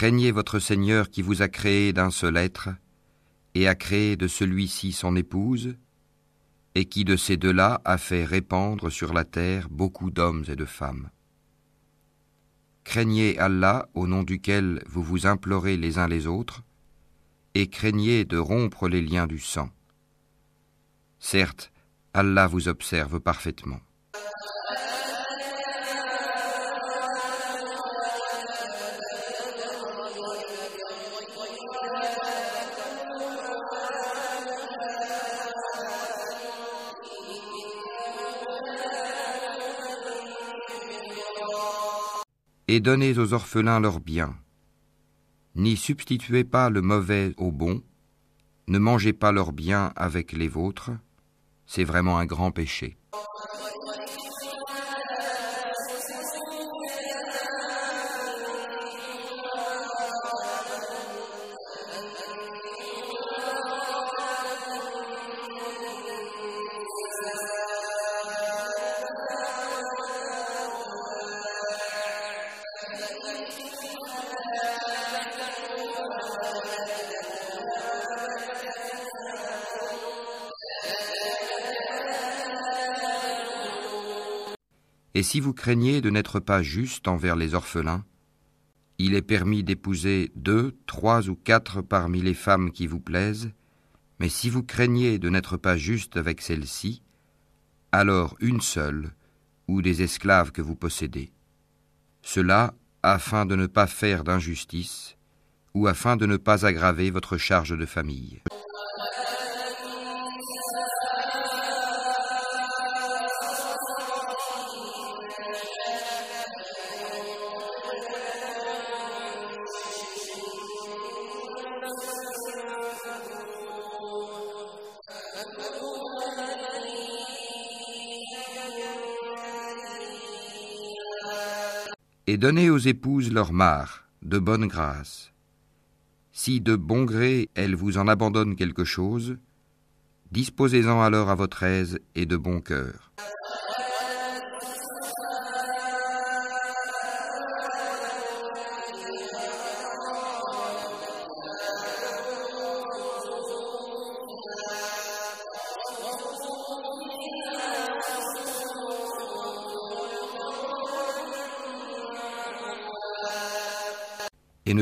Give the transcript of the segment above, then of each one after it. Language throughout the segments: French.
Craignez votre Seigneur qui vous a créé d'un seul être, et a créé de celui-ci son épouse, et qui de ces deux-là a fait répandre sur la terre beaucoup d'hommes et de femmes. Craignez Allah au nom duquel vous vous implorez les uns les autres, et craignez de rompre les liens du sang. Certes, Allah vous observe parfaitement. Et donnez aux orphelins leurs biens. N'y substituez pas le mauvais au bon, ne mangez pas leurs biens avec les vôtres, c'est vraiment un grand péché. Si vous craignez de n'être pas juste envers les orphelins, il est permis d'épouser deux, trois ou quatre parmi les femmes qui vous plaisent, mais si vous craignez de n'être pas juste avec celles-ci, alors une seule, ou des esclaves que vous possédez. Cela afin de ne pas faire d'injustice, ou afin de ne pas aggraver votre charge de famille. Donnez aux épouses leur mare, de bonne grâce. Si de bon gré elles vous en abandonnent quelque chose, disposez-en alors à votre aise et de bon cœur.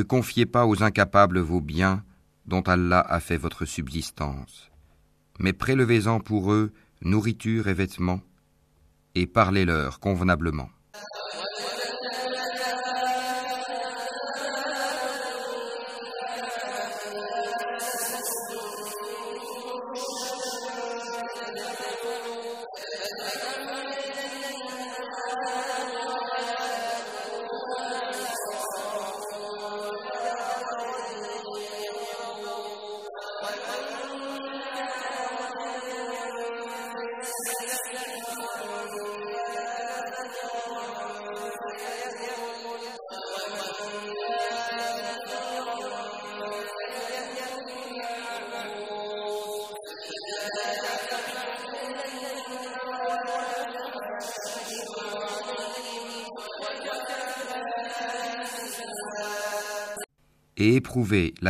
Confiez pas aux incapables vos biens dont Allah a fait votre subsistance, mais prélevez-en pour eux nourriture et vêtements, et parlez-leur convenablement.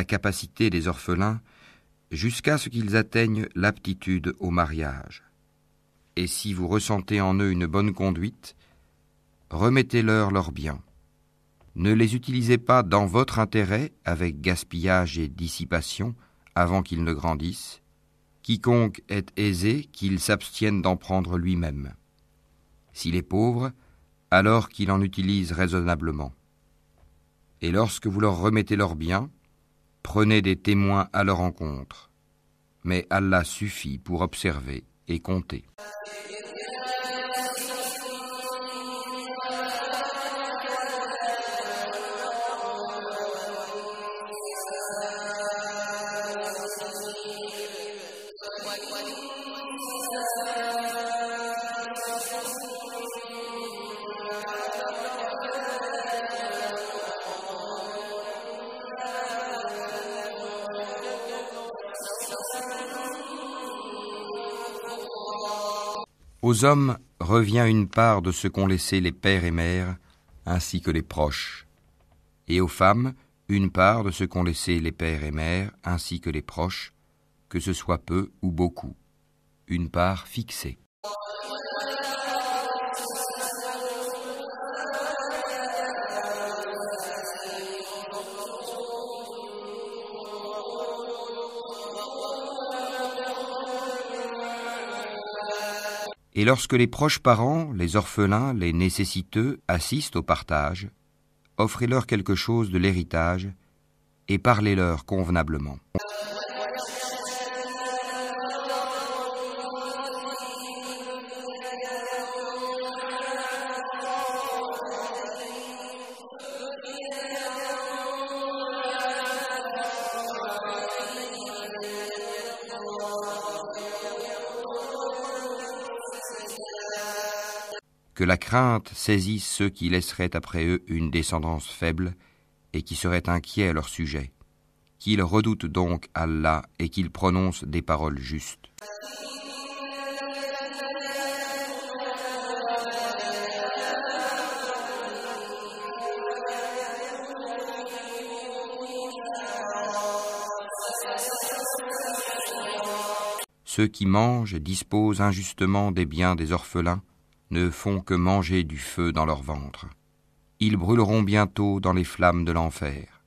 Capacité des orphelins jusqu'à ce qu'ils atteignent l'aptitude au mariage. Et si vous ressentez en eux une bonne conduite, remettez-leur leurs biens. Ne les utilisez pas dans votre intérêt avec gaspillage et dissipation avant qu'ils ne grandissent. Quiconque est aisé, qu'il s'abstienne d'en prendre lui-même. S'il est pauvre, alors qu'ils en utilisent raisonnablement. Et lorsque vous leur remettez leurs biens, prenez des témoins à leur encontre. Mais Allah suffit pour observer et compter. Aux hommes revient une part de ce qu'ont laissé les pères et mères, ainsi que les proches, et aux femmes une part de ce qu'ont laissé les pères et mères, ainsi que les proches, que ce soit peu ou beaucoup, une part fixée. Et lorsque les proches parents, les orphelins, les nécessiteux assistent au partage, offrez-leur quelque chose de l'héritage et parlez-leur convenablement. La crainte saisisse ceux qui laisseraient après eux une descendance faible et qui seraient inquiets à leur sujet, qu'ils redoutent donc Allah et qu'ils prononcent des paroles justes. Ceux qui mangent disposent injustement des biens des orphelins ne font que manger du feu dans leur ventre. Ils brûleront bientôt dans les flammes de l'enfer.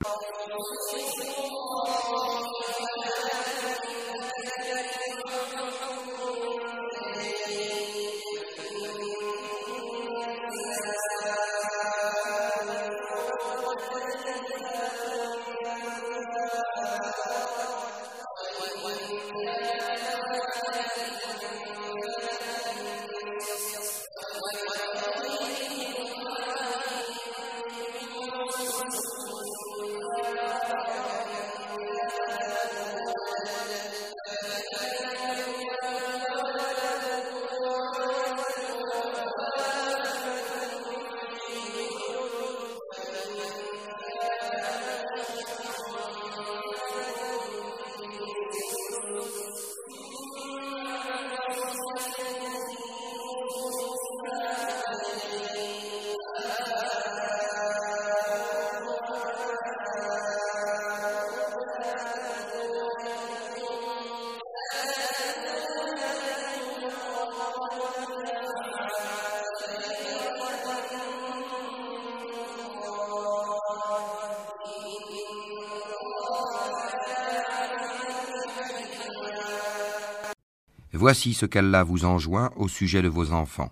Voici ce qu'Allah vous enjoint au sujet de vos enfants.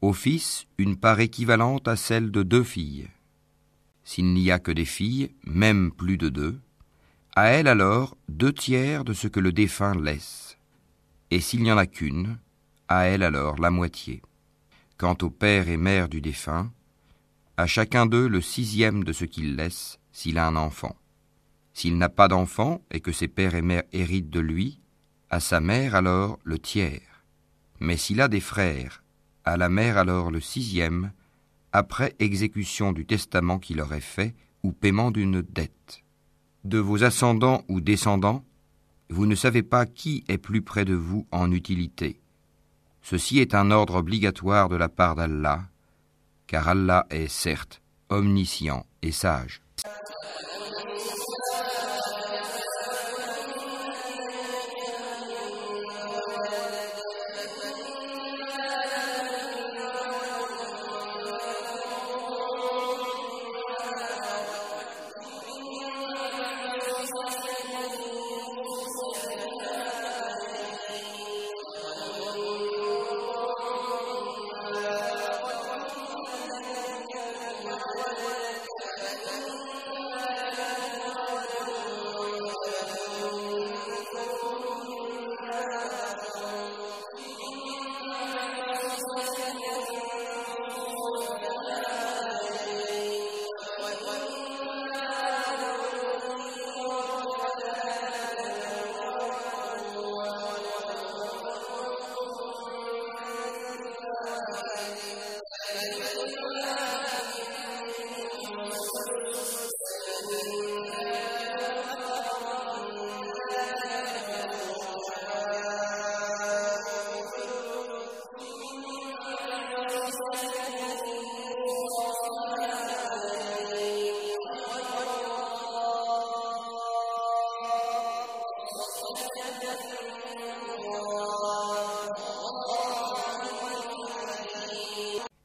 Au fils, une part équivalente à celle de deux filles. S'il n'y a que des filles, même plus de deux, à elles alors deux tiers de ce que le défunt laisse. Et s'il n'y en a qu'une, à elle alors la moitié. Quant au père et mère du défunt, à chacun d'eux le sixième de ce qu'il laisse s'il a un enfant. S'il n'a pas d'enfant et que ses pères et mères héritent de lui, à sa mère alors le tiers. Mais s'il a des frères, à la mère alors le sixième, après exécution du testament qu'il aurait fait ou paiement d'une dette. De vos ascendants ou descendants, vous ne savez pas qui est plus près de vous en utilité. Ceci est un ordre obligatoire de la part d'Allah, car Allah est certes omniscient et sage.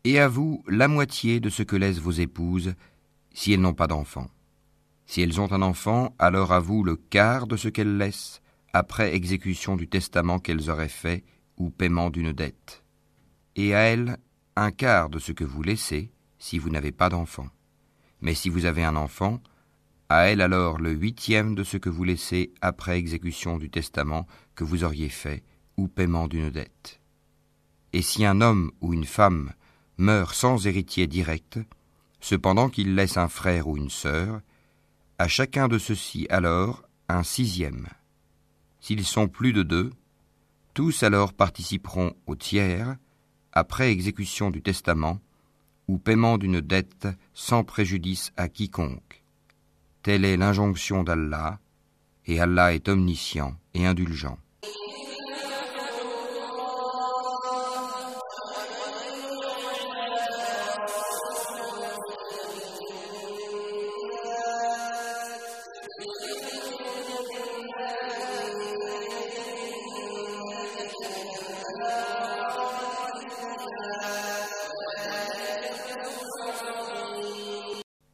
Et à vous la moitié de ce que laissent vos épouses si elles n'ont pas d'enfants. Si elles ont un enfant, alors à vous le quart de ce qu'elles laissent après exécution du testament qu'elles auraient fait ou paiement d'une dette. Et à elles un quart de ce que vous laissez si vous n'avez pas d'enfant. Mais si vous avez un enfant, à elle alors le huitième de ce que vous laissez après exécution du testament que vous auriez fait ou paiement d'une dette. Et si un homme ou une femme meurt sans héritier direct, cependant qu'il laisse un frère ou une sœur, à chacun de ceux-ci alors un sixième. S'ils sont plus de deux, tous alors participeront au tiers, après exécution du testament, ou paiement d'une dette sans préjudice à quiconque. Telle est l'injonction d'Allah, et Allah est omniscient et indulgent.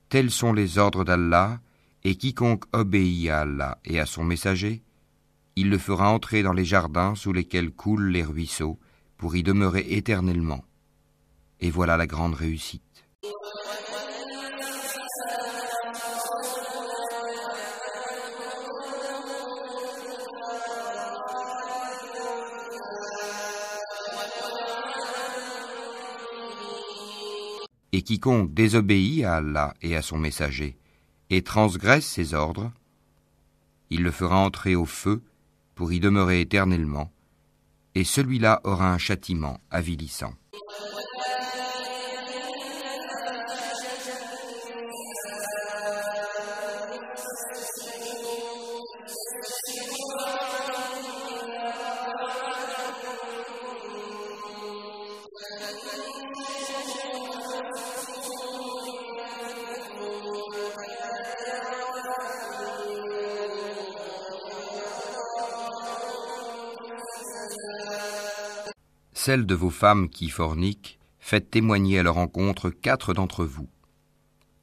Tels sont les ordres d'Allah, et quiconque obéit à Allah et à son messager, il le fera entrer dans les jardins sous lesquels coulent les ruisseaux, pour y demeurer éternellement. Et voilà la grande réussite. Quiconque désobéit à Allah et à son messager, et transgresse ses ordres, il le fera entrer au feu pour y demeurer éternellement, et celui-là aura un châtiment avilissant. Celles de vos femmes qui forniquent, faites témoigner à leur encontre quatre d'entre vous.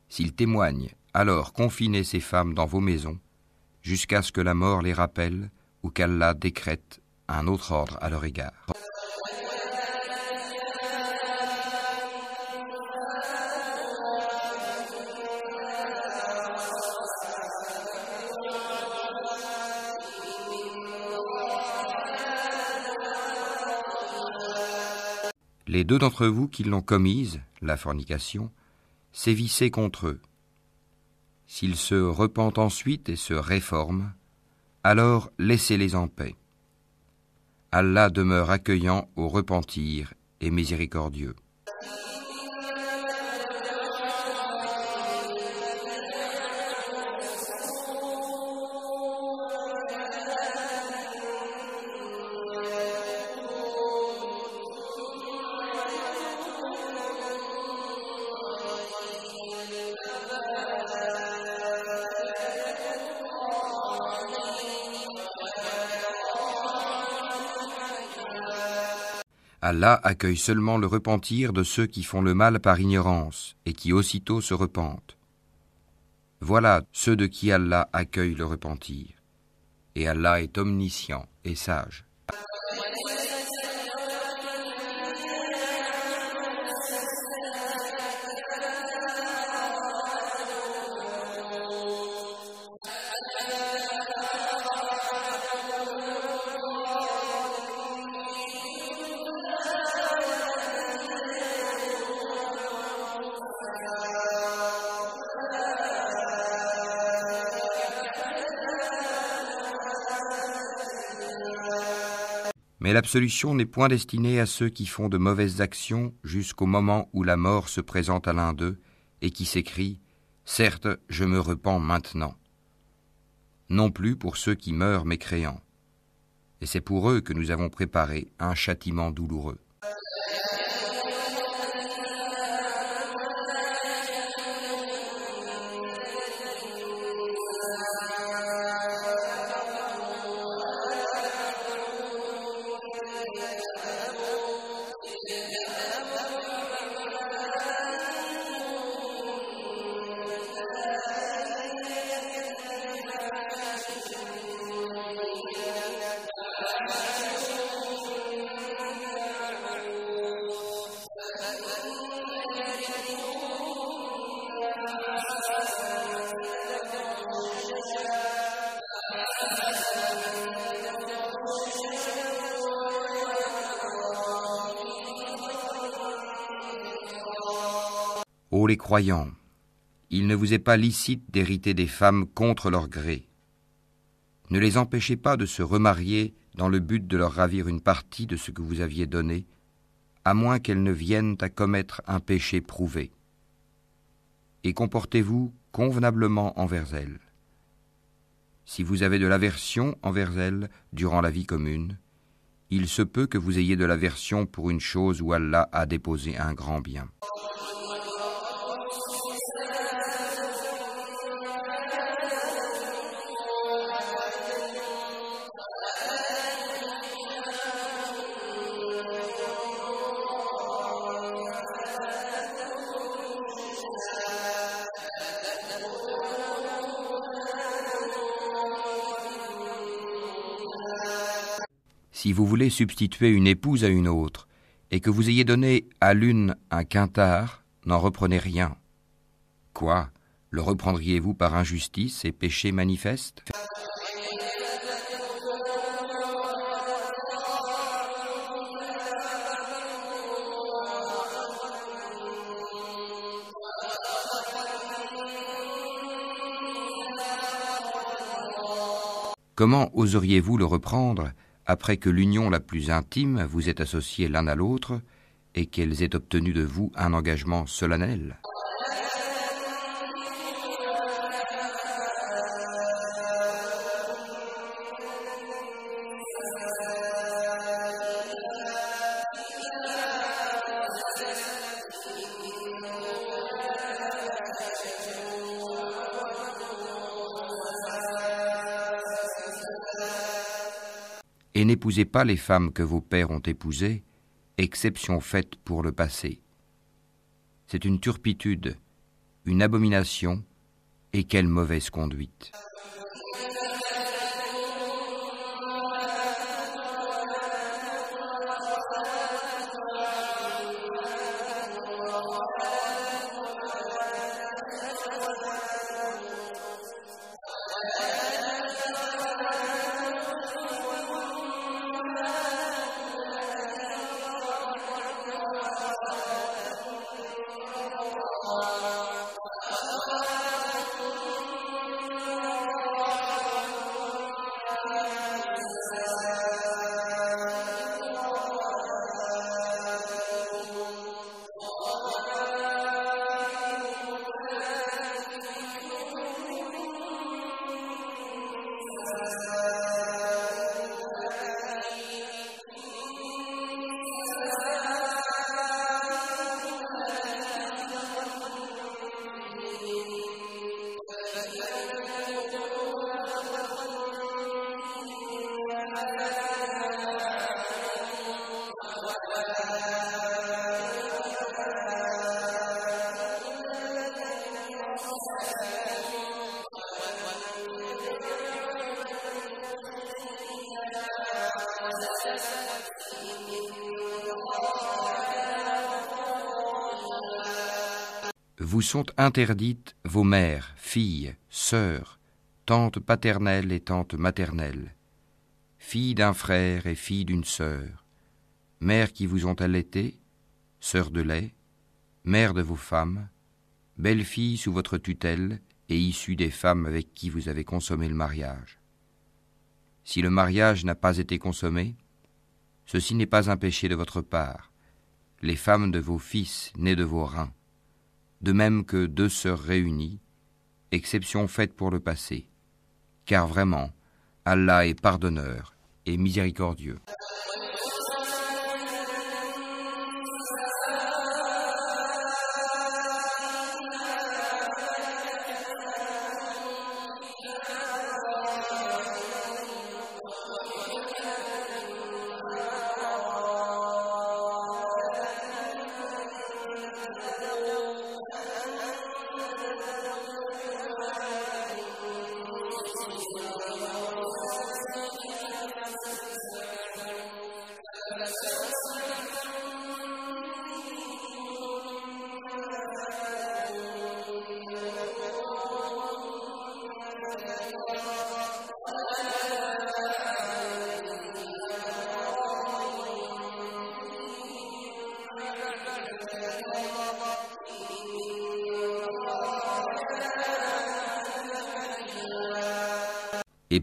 S'ils témoignent, alors confinez ces femmes dans vos maisons, jusqu'à ce que la mort les rappelle ou qu'Allah décrète un autre ordre à leur égard. Les deux d'entre vous qui l'ont commise, la fornication, sévissez contre eux. S'ils se repentent ensuite et se réforment, alors laissez-les en paix. Allah demeure accueillant au repentir et miséricordieux. Allah accueille seulement le repentir de ceux qui font le mal par ignorance et qui aussitôt se repentent. Voilà ceux de qui Allah accueille le repentir. Et Allah est omniscient et sage. L'absolution n'est point destinée à ceux qui font de mauvaises actions jusqu'au moment où la mort se présente à l'un d'eux et qui s'écrie Certes, je me repens maintenant. Non plus pour ceux qui meurent mécréants. Et c'est pour eux que nous avons préparé un châtiment douloureux. Croyants, il ne vous est pas licite d'hériter des femmes contre leur gré. Ne les empêchez pas de se remarier dans le but de leur ravir une partie de ce que vous aviez donné, à moins qu'elles ne viennent à commettre un péché prouvé. Et comportez-vous convenablement envers elles. Si vous avez de l'aversion envers elles durant la vie commune, il se peut que vous ayez de l'aversion pour une chose où Allah a déposé un grand bien. Si vous voulez substituer une épouse à une autre, et que vous ayez donné à l'une un quintard, n'en reprenez rien. Quoi? Le reprendriez-vous par injustice et péché manifeste? Comment oseriez-vous le reprendre? Après que l'union la plus intime vous ait associé l'un à l'autre et qu'elles aient obtenu de vous un engagement solennel et n'épousez pas les femmes que vos pères ont épousées, exception faite pour le passé. C'est une turpitude, une abomination, et quelle mauvaise conduite. Interdites vos mères, filles, sœurs, tantes paternelles et tantes maternelles, filles d'un frère et filles d'une sœur, mères qui vous ont allaité, sœurs de lait, mères de vos femmes, belles filles sous votre tutelle et issues des femmes avec qui vous avez consommé le mariage. Si le mariage n'a pas été consommé, ceci n'est pas un péché de votre part, les femmes de vos fils nés de vos reins, de même que deux sœurs réunies, exception faite pour le passé, car vraiment, Allah est pardonneur et miséricordieux.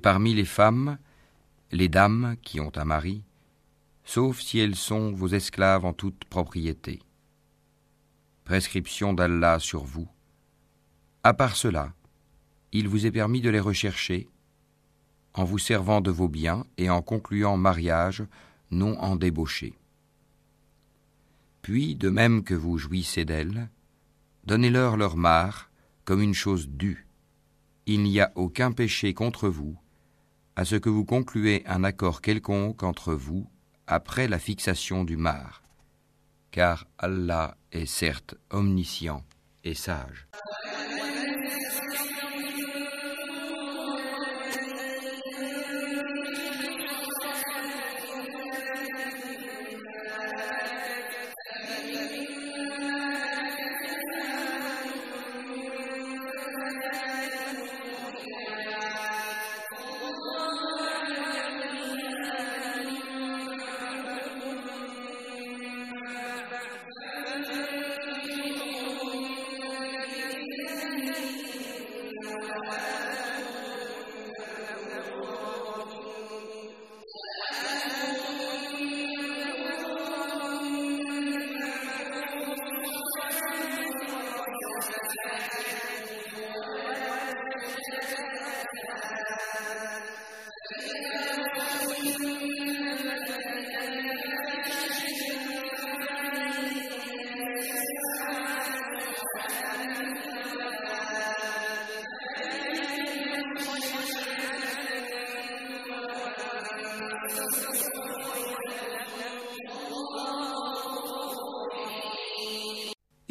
Parmi les femmes, les dames qui ont un mari, sauf si elles sont vos esclaves en toute propriété. Prescription d'Allah sur vous. À part cela, il vous est permis de les rechercher en vous servant de vos biens et en concluant mariage, non en débauché. Puis, de même que vous jouissez d'elles, donnez-leur leur mare comme une chose due. Il n'y a aucun péché contre vous, à ce que vous concluez un accord quelconque entre vous après la fixation du mar, car Allah est certes omniscient et sage.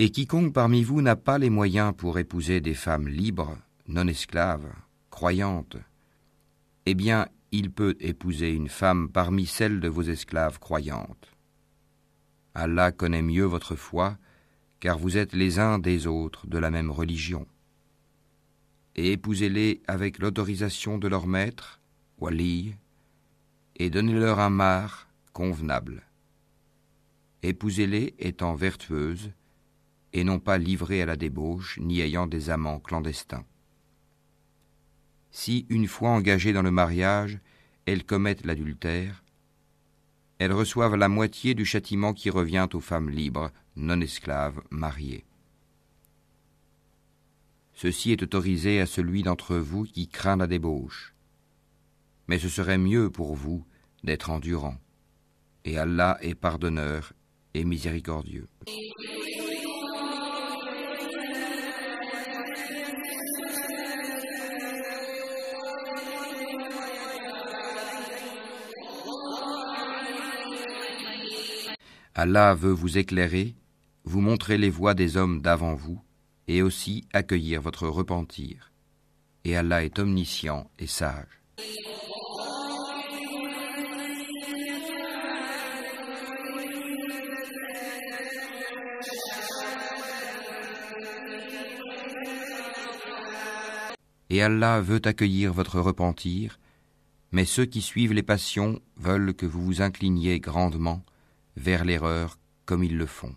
Et quiconque parmi vous n'a pas les moyens pour épouser des femmes libres, non esclaves, croyantes, eh bien, il peut épouser une femme parmi celles de vos esclaves croyantes. Allah connaît mieux votre foi, car vous êtes les uns des autres de la même religion. Et épousez-les avec l'autorisation de leur maître, Wali, et donnez-leur un mar convenable. Épousez-les étant vertueuses, et non pas livrées à la débauche, ni ayant des amants clandestins. Si, une fois engagées dans le mariage, elles commettent l'adultère, elles reçoivent la moitié du châtiment qui revient aux femmes libres, non esclaves, mariées. Ceci est autorisé à celui d'entre vous qui craint la débauche. Mais ce serait mieux pour vous d'être endurant. Et Allah est pardonneur et miséricordieux. Allah veut vous éclairer, vous montrer les voies des hommes d'avant vous, et aussi accueillir votre repentir. Et Allah est omniscient et sage. Et Allah veut accueillir votre repentir, mais ceux qui suivent les passions veulent que vous vous incliniez grandement vers l'erreur comme ils le font.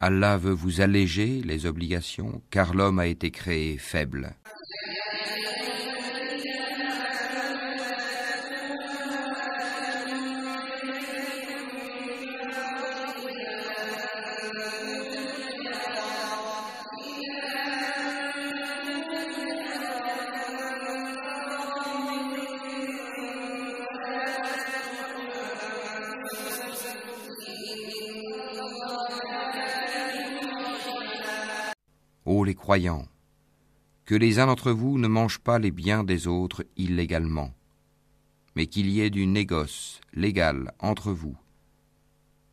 Allah veut vous alléger les obligations car l'homme a été créé faible. Les croyants, que les uns d'entre vous ne mangent pas les biens des autres illégalement, mais qu'il y ait du négoce légal entre vous,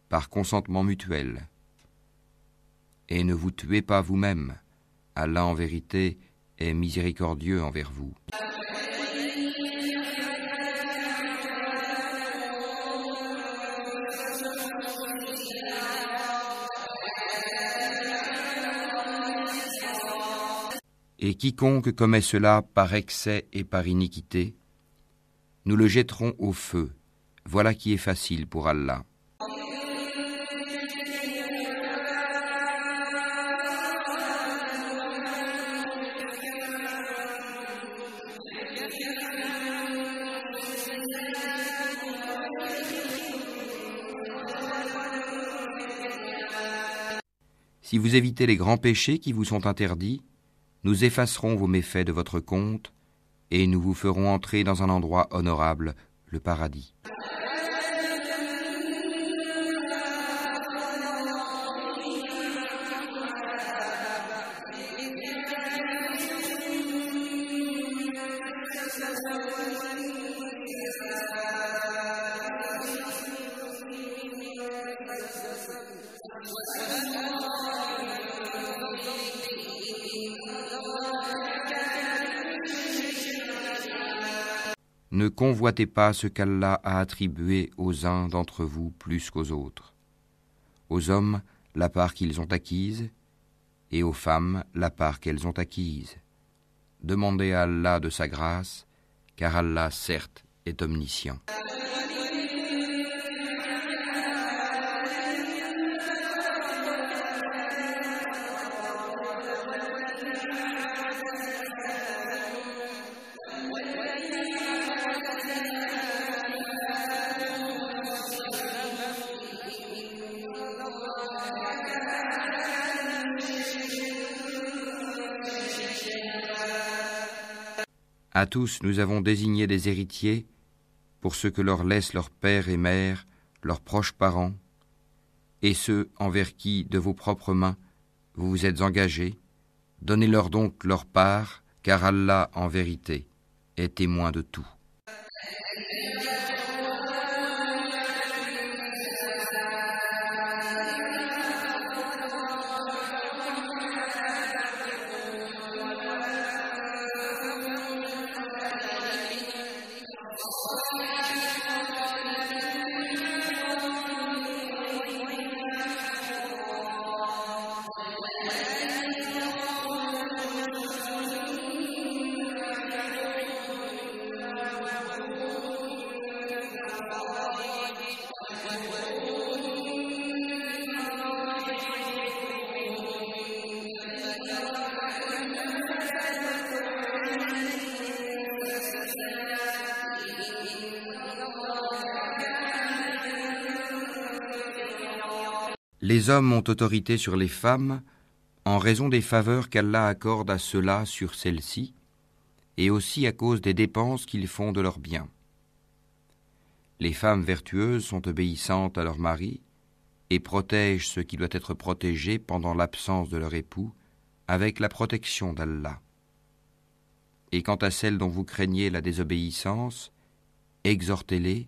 par consentement mutuel. Et ne vous tuez pas vous-même, Allah en vérité est miséricordieux envers vous. Et quiconque commet cela par excès et par iniquité, nous le jetterons au feu. Voilà qui est facile pour Allah. Si vous évitez les grands péchés qui vous sont interdits, nous effacerons vos méfaits de votre compte et nous vous ferons entrer dans un endroit honorable, le paradis. Convoitez pas ce qu'Allah a attribué aux uns d'entre vous plus qu'aux autres. Aux hommes, la part qu'ils ont acquise, et aux femmes, la part qu'elles ont acquise. Demandez à Allah de sa grâce, car Allah, certes, est omniscient. À tous nous avons désigné des héritiers pour ce que leur laissent leurs pères et mères, leurs proches parents, et ceux envers qui, de vos propres mains, vous vous êtes engagés, donnez-leur donc leur part, car Allah, en vérité, est témoin de tout. Les hommes ont autorité sur les femmes en raison des faveurs qu'Allah accorde à ceux-là sur celles-ci, et aussi à cause des dépenses qu'ils font de leurs biens. Les femmes vertueuses sont obéissantes à leur mari et protègent ce qui doit être protégé pendant l'absence de leur époux avec la protection d'Allah. Et quant à celles dont vous craignez la désobéissance, exhortez-les,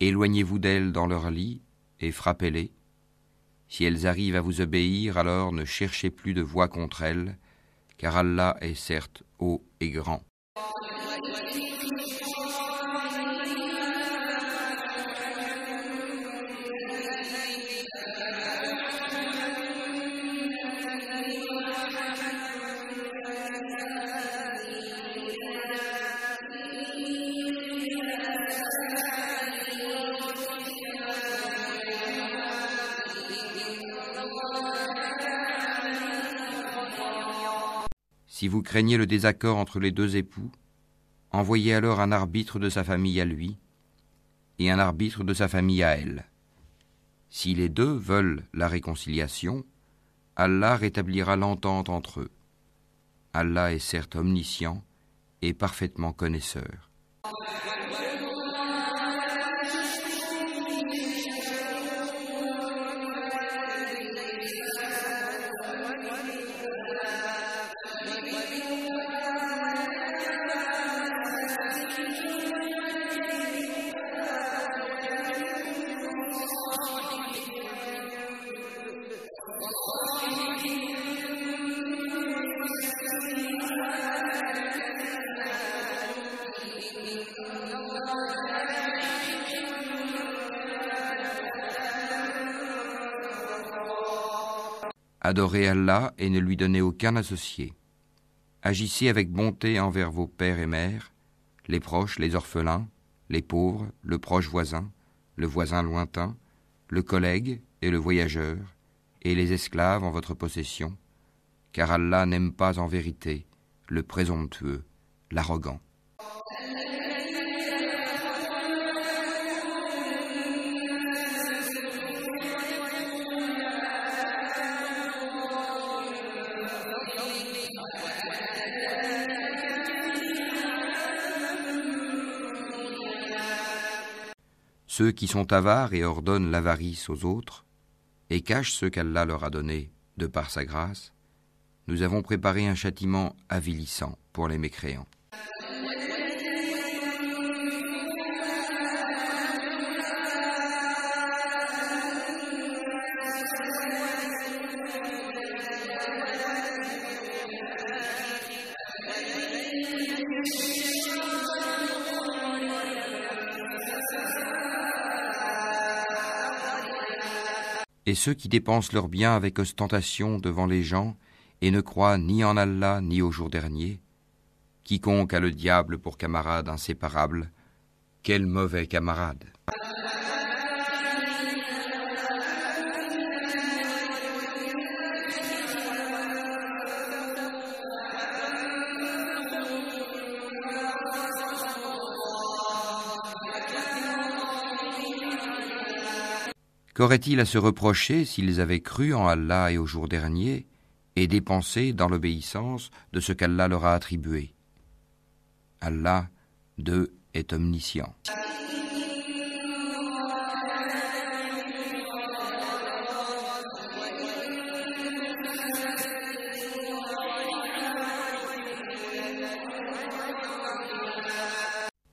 éloignez-vous d'elles dans leur lit et frappez-les, si elles arrivent à vous obéir, alors ne cherchez plus de voix contre elles, car Allah est certes haut et grand. Si vous craignez le désaccord entre les deux époux, envoyez alors un arbitre de sa famille à lui et un arbitre de sa famille à elle. Si les deux veulent la réconciliation, Allah rétablira l'entente entre eux. Allah est certes omniscient et parfaitement connaisseur. Adorez Allah et ne lui donnez aucun associé. Agissez avec bonté envers vos pères et mères, les proches, les orphelins, les pauvres, le proche voisin, le voisin lointain, le collègue et le voyageur, et les esclaves en votre possession, car Allah n'aime pas en vérité le présomptueux, l'arrogant. Ceux qui sont avares et ordonnent l'avarice aux autres, et cachent ce qu'Allah leur a donné de par sa grâce, nous avons préparé un châtiment avilissant pour les mécréants. Et ceux qui dépensent leurs biens avec ostentation devant les gens et ne croient ni en Allah ni au jour dernier. Quiconque a le diable pour camarade inséparable, quel mauvais camarade. Qu'aurait-il à se reprocher s'ils avaient cru en Allah et au jour dernier et dépensé dans l'obéissance de ce qu'Allah leur a attribué? Allah, d'eux, est omniscient.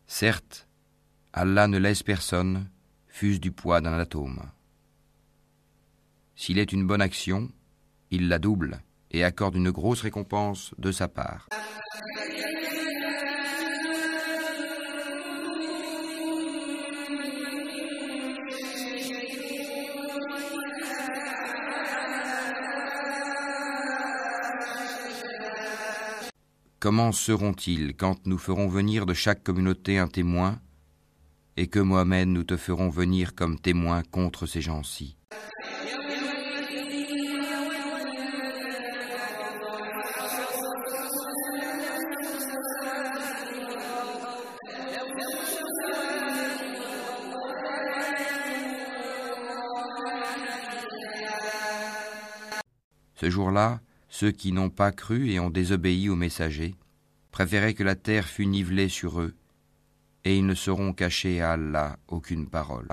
Certes, Allah ne laisse personne, fût du poids d'un atome. S'il est une bonne action, il la double et accorde une grosse récompense de sa part. Comment seront-ils quand nous ferons venir de chaque communauté un témoin et que Mohamed nous te ferons venir comme témoin contre ces gens-ci? Ce jour-là, ceux qui n'ont pas cru et ont désobéi aux messagers préféraient que la terre fût nivelée sur eux, et ils ne sauront cacher à Allah aucune parole.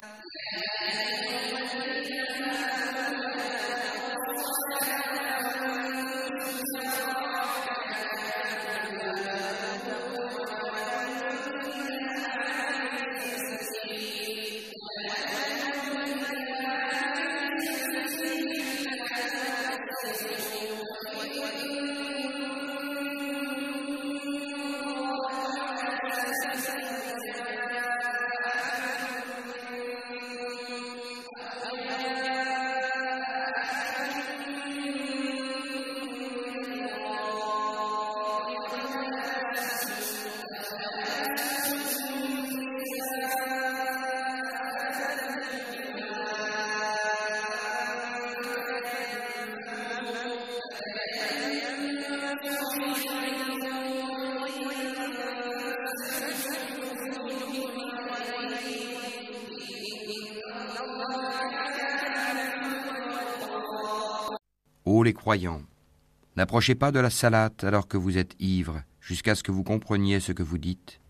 N'approchez pas de la salate alors que vous êtes ivres, jusqu'à ce que vous compreniez ce que vous dites,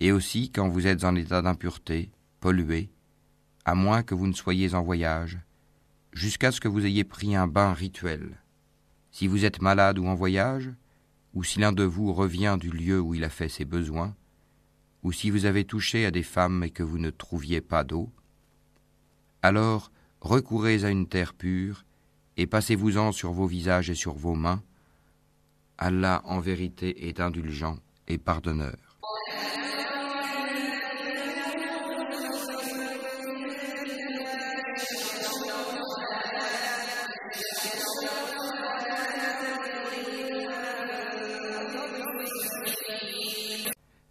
et aussi quand vous êtes en état d'impureté, pollué, à moins que vous ne soyez en voyage, jusqu'à ce que vous ayez pris un bain rituel. Si vous êtes malade ou en voyage, ou si l'un de vous revient du lieu où il a fait ses besoins, ou si vous avez touché à des femmes et que vous ne trouviez pas d'eau, alors recourez à une terre pure et passez-vous-en sur vos visages et sur vos mains. Allah en vérité est indulgent et pardonneur.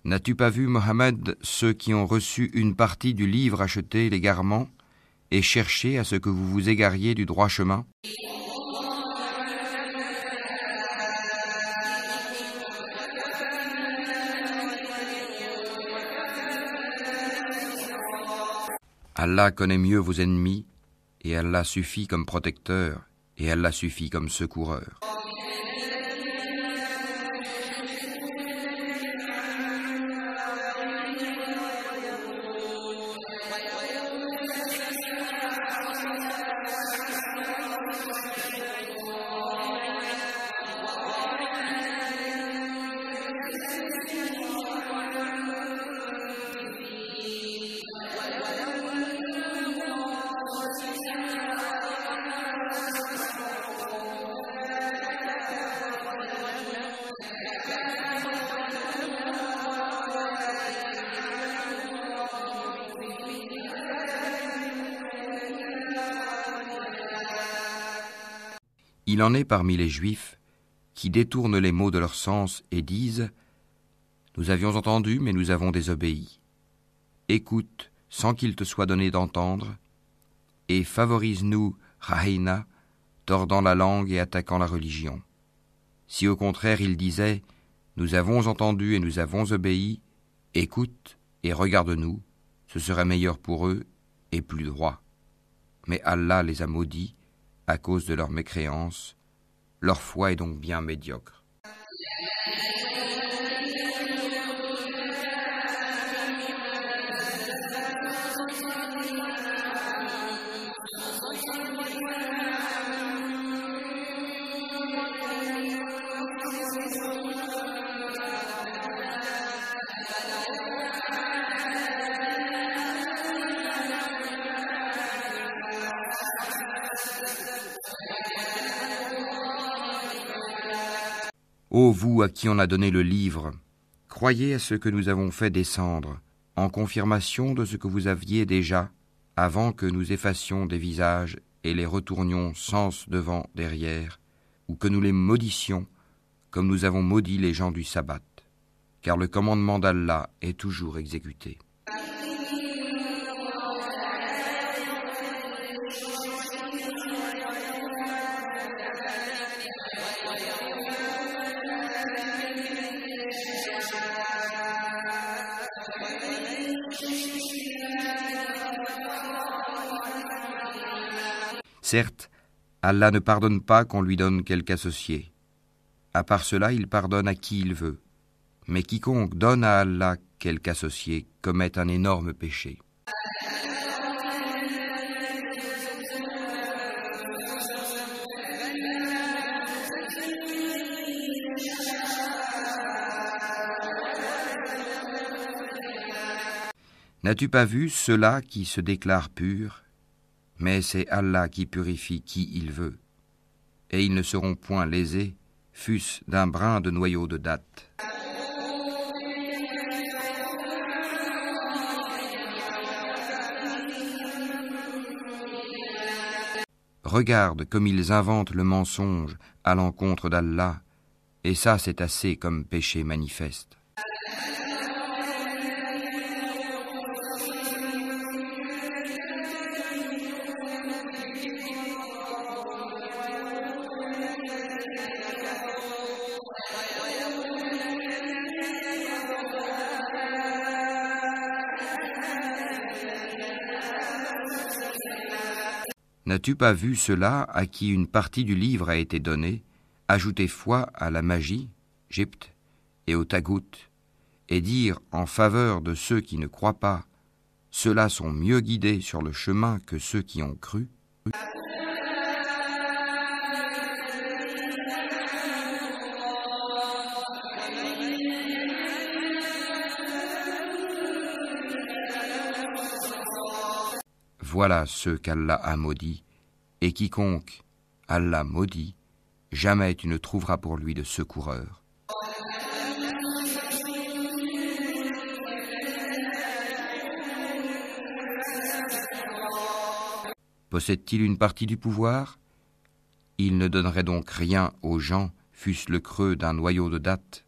N'as-tu pas vu, Mohammed, ceux qui ont reçu une partie du livre acheté légalement et cherché à ce que vous vous égariez du droit chemin Allah connaît mieux vos ennemis, et Allah suffit comme protecteur, et Allah suffit comme secoureur. Parmi les Juifs qui détournent les mots de leur sens et disent Nous avions entendu, mais nous avons désobéi. Écoute sans qu'il te soit donné d'entendre, et favorise-nous, Raheina, tordant la langue et attaquant la religion. Si au contraire ils disaient Nous avons entendu et nous avons obéi, écoute et regarde-nous, ce serait meilleur pour eux et plus droit. Mais Allah les a maudits à cause de leur mécréance, leur foi est donc bien médiocre. Ô vous à qui on a donné le livre, croyez à ce que nous avons fait descendre, en confirmation de ce que vous aviez déjà, avant que nous effacions des visages et les retournions sens devant, derrière, ou que nous les maudissions, comme nous avons maudit les gens du sabbat, car le commandement d'Allah est toujours exécuté. Certes, Allah ne pardonne pas qu'on lui donne quelque associé. À part cela, il pardonne à qui il veut. Mais quiconque donne à Allah quelque associé commet un énorme péché. N'as-tu pas vu ceux-là qui se déclarent purs? Mais c'est Allah qui purifie qui il veut, et ils ne seront point lésés, fût-ce d'un brin de noyau de date. Regarde comme ils inventent le mensonge à l'encontre d'Allah, et ça c'est assez comme péché manifeste. N'as-tu pas vu cela à qui une partie du livre a été donnée, ajouter foi à la magie, gypte, et au tagout, et dire en faveur de ceux qui ne croient pas, ceux-là sont mieux guidés sur le chemin que ceux qui ont cru? Voilà ceux qu'Allah a maudits, et quiconque Allah maudit, jamais tu ne trouveras pour lui de secoureur. Possède-t-il une partie du pouvoir? Il ne donnerait donc rien aux gens, fût-ce le creux d'un noyau de date.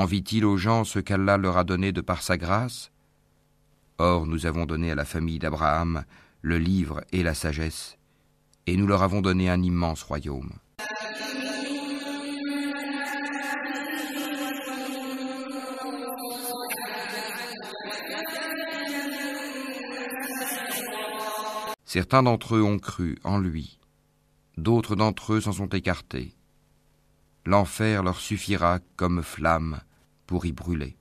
Envie-t-il aux gens ce qu'Allah leur a donné de par sa grâce? Or nous avons donné à la famille d'Abraham le livre et la sagesse, et nous leur avons donné un immense royaume. Certains d'entre eux ont cru en lui, d'autres d'entre eux s'en sont écartés. L'enfer leur suffira comme flamme pour y brûler.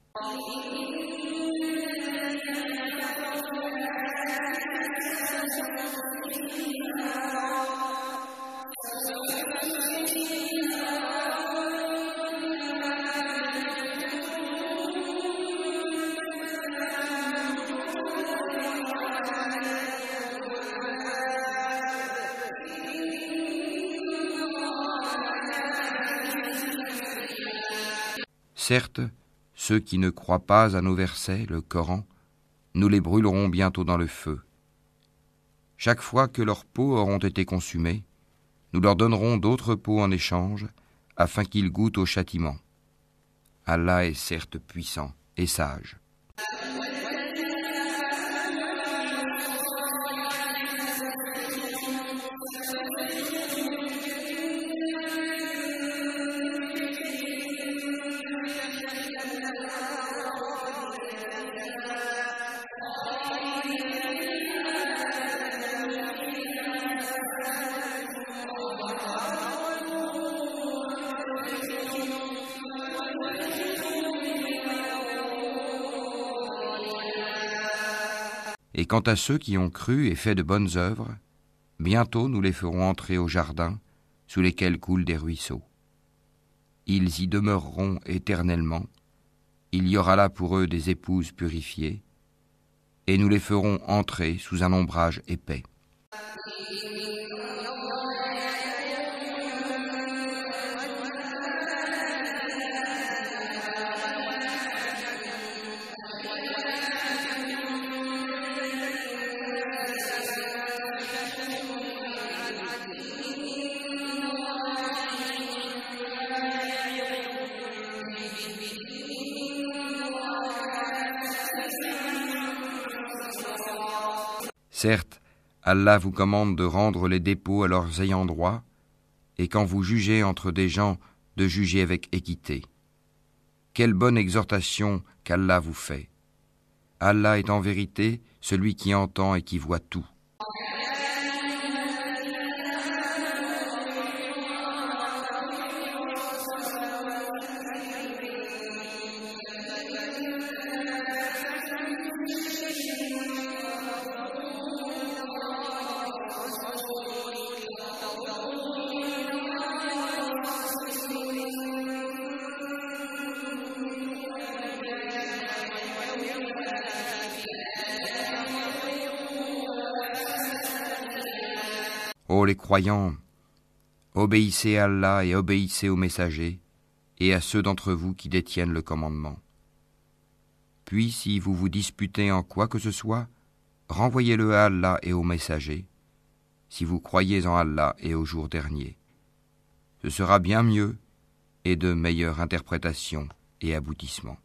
Certes, ceux qui ne croient pas à nos versets, le Coran, nous les brûlerons bientôt dans le feu. Chaque fois que leurs peaux auront été consumées, nous leur donnerons d'autres peaux en échange, afin qu'ils goûtent au châtiment. Allah est certes puissant et sage. Quant à ceux qui ont cru et fait de bonnes œuvres, bientôt nous les ferons entrer au jardin sous lesquels coulent des ruisseaux. Ils y demeureront éternellement, il y aura là pour eux des épouses purifiées, et nous les ferons entrer sous un ombrage épais. Certes, Allah vous commande de rendre les dépôts à leurs ayants droit, et quand vous jugez entre des gens, de juger avec équité. Quelle bonne exhortation qu'Allah vous fait. Allah est en vérité celui qui entend et qui voit tout. Croyants, obéissez à Allah et obéissez aux messagers et à ceux d'entre vous qui détiennent le commandement. Puis si vous vous disputez en quoi que ce soit, renvoyez-le à Allah et aux messagers, si vous croyez en Allah et au jour dernier. Ce sera bien mieux et de meilleure interprétation et aboutissement.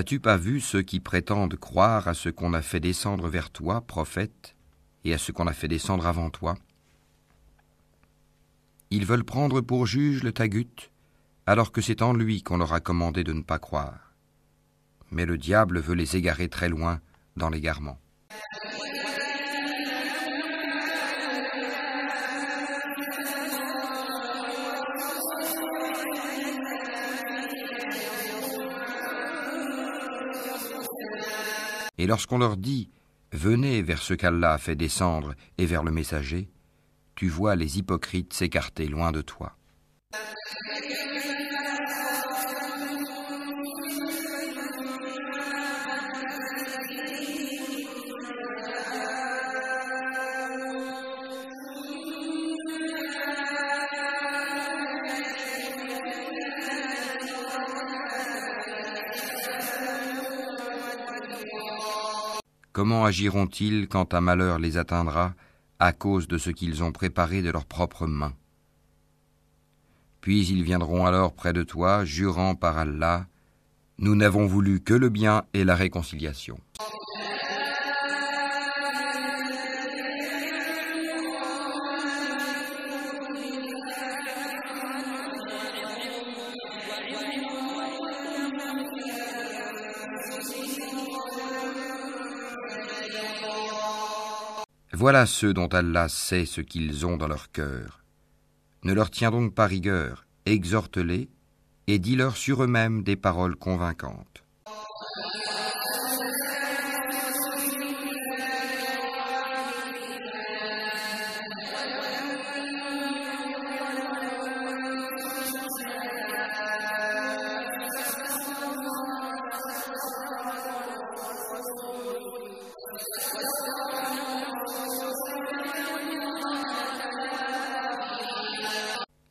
N'as-tu pas vu ceux qui prétendent croire à ce qu'on a fait descendre vers toi, prophète, et à ce qu'on a fait descendre avant toi? Ils veulent prendre pour juge le Tagut, alors que c'est en lui qu'on leur a commandé de ne pas croire. Mais le diable veut les égarer très loin dans l'égarement. Et lorsqu'on leur dit Venez vers ce qu'Allah a fait descendre et vers le messager, tu vois les hypocrites s'écarter loin de toi. Comment agiront-ils quand un malheur les atteindra à cause de ce qu'ils ont préparé de leurs propres mains? Puis ils viendront alors près de toi, jurant par Allah, Nous n'avons voulu que le bien et la réconciliation. Voilà ceux dont Allah sait ce qu'ils ont dans leur cœur. Ne leur tiens donc pas rigueur, exhorte-les et dis-leur sur eux-mêmes des paroles convaincantes.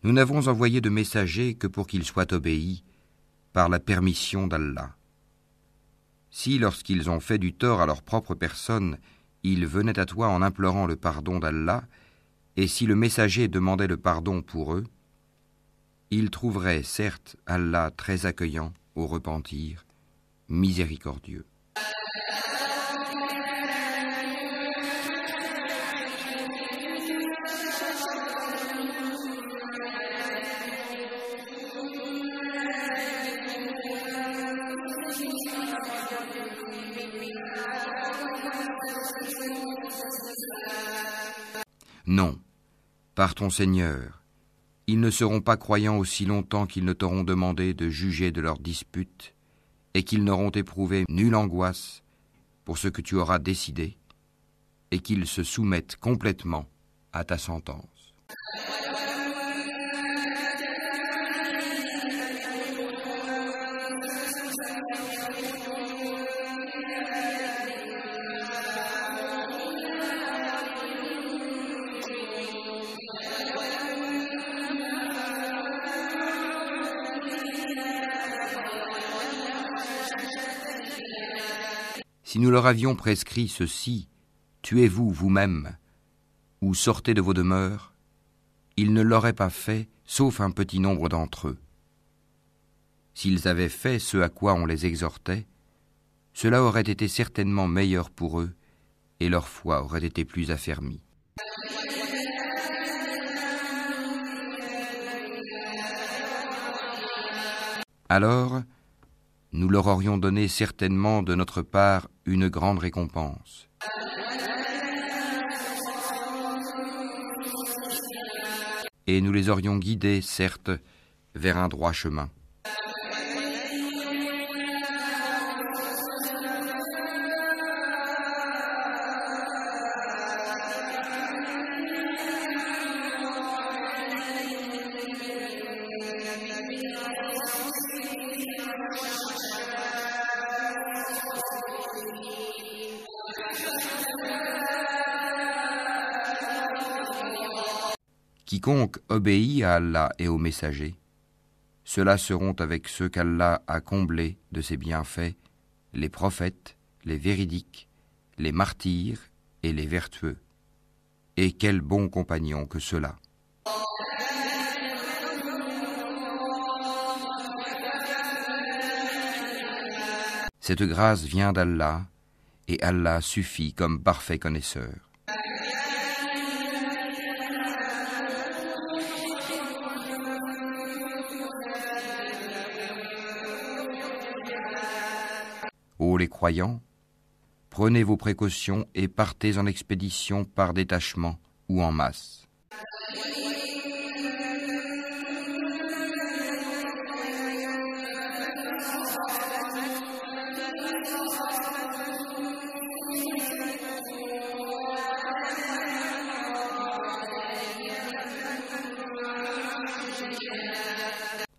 Nous n'avons envoyé de messagers que pour qu'ils soient obéis par la permission d'Allah. Si, lorsqu'ils ont fait du tort à leur propre personne, ils venaient à toi en implorant le pardon d'Allah, et si le messager demandait le pardon pour eux, ils trouveraient certes Allah très accueillant au repentir, miséricordieux. Non, par ton Seigneur, ils ne seront pas croyants aussi longtemps qu'ils ne t'auront demandé de juger de leurs disputes et qu'ils n'auront éprouvé nulle angoisse pour ce que tu auras décidé et qu'ils se soumettent complètement à ta sentence. Si nous leur avions prescrit ceci, tuez-vous vous-même, ou sortez de vos demeures, ils ne l'auraient pas fait, sauf un petit nombre d'entre eux. S'ils avaient fait ce à quoi on les exhortait, cela aurait été certainement meilleur pour eux, et leur foi aurait été plus affermie. Alors, nous leur aurions donné certainement de notre part une grande récompense. Et nous les aurions guidés, certes, vers un droit chemin. Quiconque obéit à Allah et aux messagers, ceux-là seront avec ceux qu'Allah a comblés de ses bienfaits, les prophètes, les véridiques, les martyrs et les vertueux. Et quels bons compagnons que ceux-là. Cette grâce vient d'Allah, et Allah suffit comme parfait connaisseur. Les croyants, prenez vos précautions et partez en expédition par détachement ou en masse.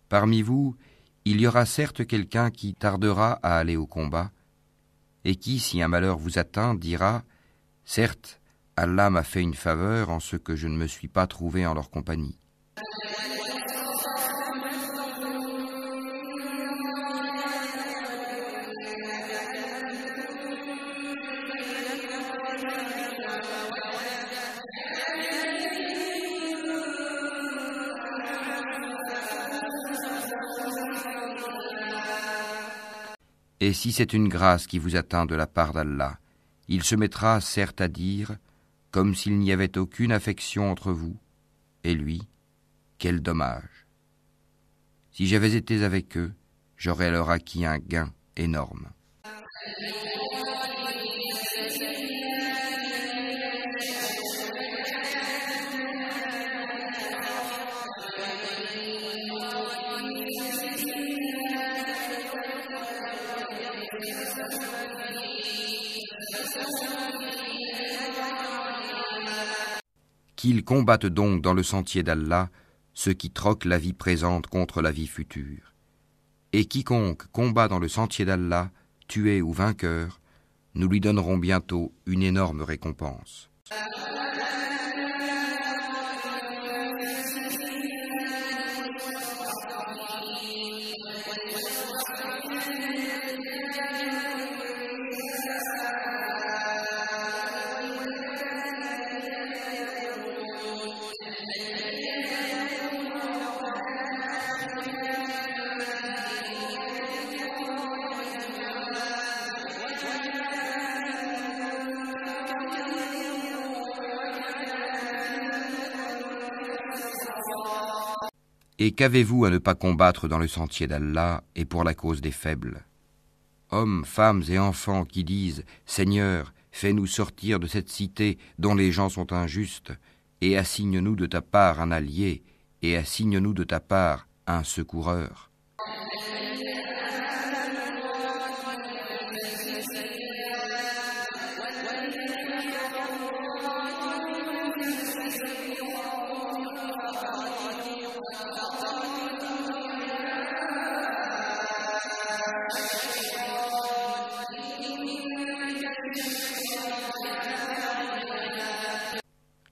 Parmi vous, il y aura certes quelqu'un qui tardera à aller au combat, et qui, si un malheur vous atteint, dira Certes, Allah m'a fait une faveur en ce que je ne me suis pas trouvé en leur compagnie. Et si c'est une grâce qui vous atteint de la part d'Allah, il se mettra certes à dire, comme s'il n'y avait aucune affection entre vous, et lui, quel dommage. Si j'avais été avec eux, j'aurais alors acquis un gain énorme. Qu'ils combattent donc dans le sentier d'Allah ceux qui troquent la vie présente contre la vie future. Et quiconque combat dans le sentier d'Allah, tué ou vainqueur, nous lui donnerons bientôt une énorme récompense. Et qu'avez-vous à ne pas combattre dans le sentier d'Allah et pour la cause des faibles? Hommes, femmes et enfants qui disent Seigneur, fais-nous sortir de cette cité dont les gens sont injustes, et assigne-nous de ta part un allié, et assigne-nous de ta part un secoureur.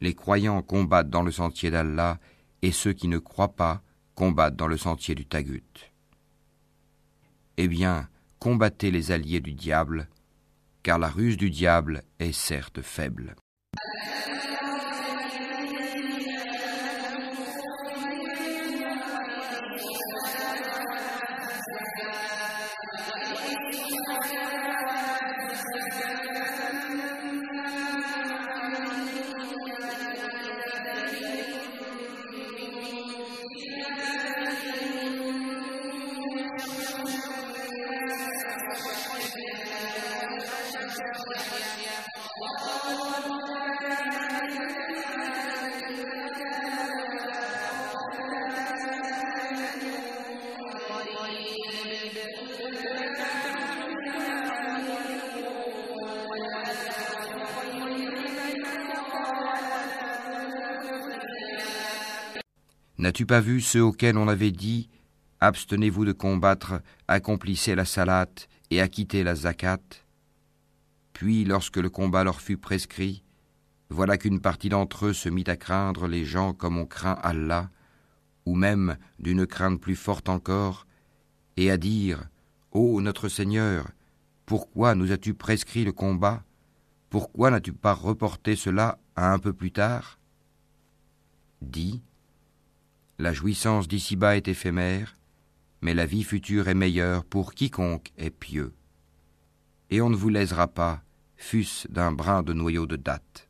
Les croyants combattent dans le sentier d'Allah et ceux qui ne croient pas combattent dans le sentier du Tagut. Eh bien, combattez les alliés du diable, car la ruse du diable est certes faible. N'as-tu pas vu ceux auxquels on avait dit Abstenez-vous de combattre, accomplissez la salate et acquittez la zakat? Puis, lorsque le combat leur fut prescrit, voilà qu'une partie d'entre eux se mit à craindre les gens comme on craint Allah, ou même d'une crainte plus forte encore, et à dire Ô notre Seigneur, pourquoi nous as-tu prescrit le combat? Pourquoi n'as-tu pas reporté cela à un peu plus tard? Dis la jouissance d'ici-bas est éphémère, mais la vie future est meilleure pour quiconque est pieux. Et on ne vous lésera pas, fût-ce d'un brin de noyau de date.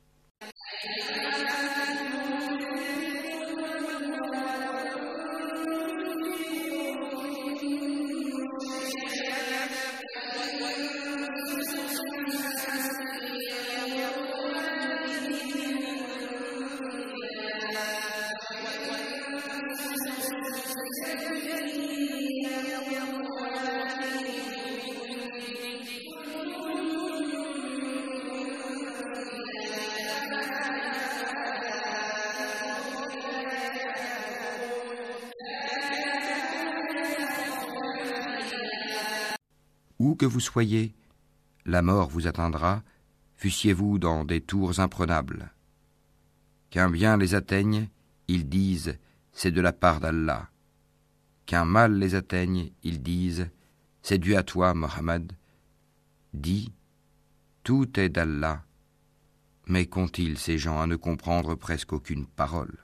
Que vous soyez, la mort vous atteindra, fussiez-vous dans des tours imprenables. Qu'un bien les atteigne, ils disent c'est de la part d'Allah. Qu'un mal les atteigne, ils disent c'est dû à toi, Mohammed. Dis tout est d'Allah. Mais qu'ont-ils ces gens à ne comprendre presque aucune parole?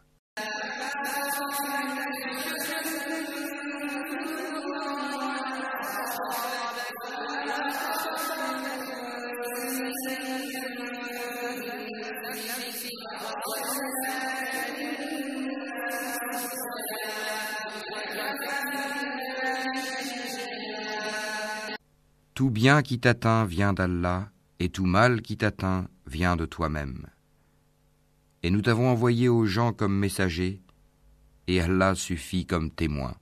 Tout bien qui t'atteint vient d'Allah, et tout mal qui t'atteint vient de toi-même. Et nous t'avons envoyé aux gens comme messagers, et Allah suffit comme témoin.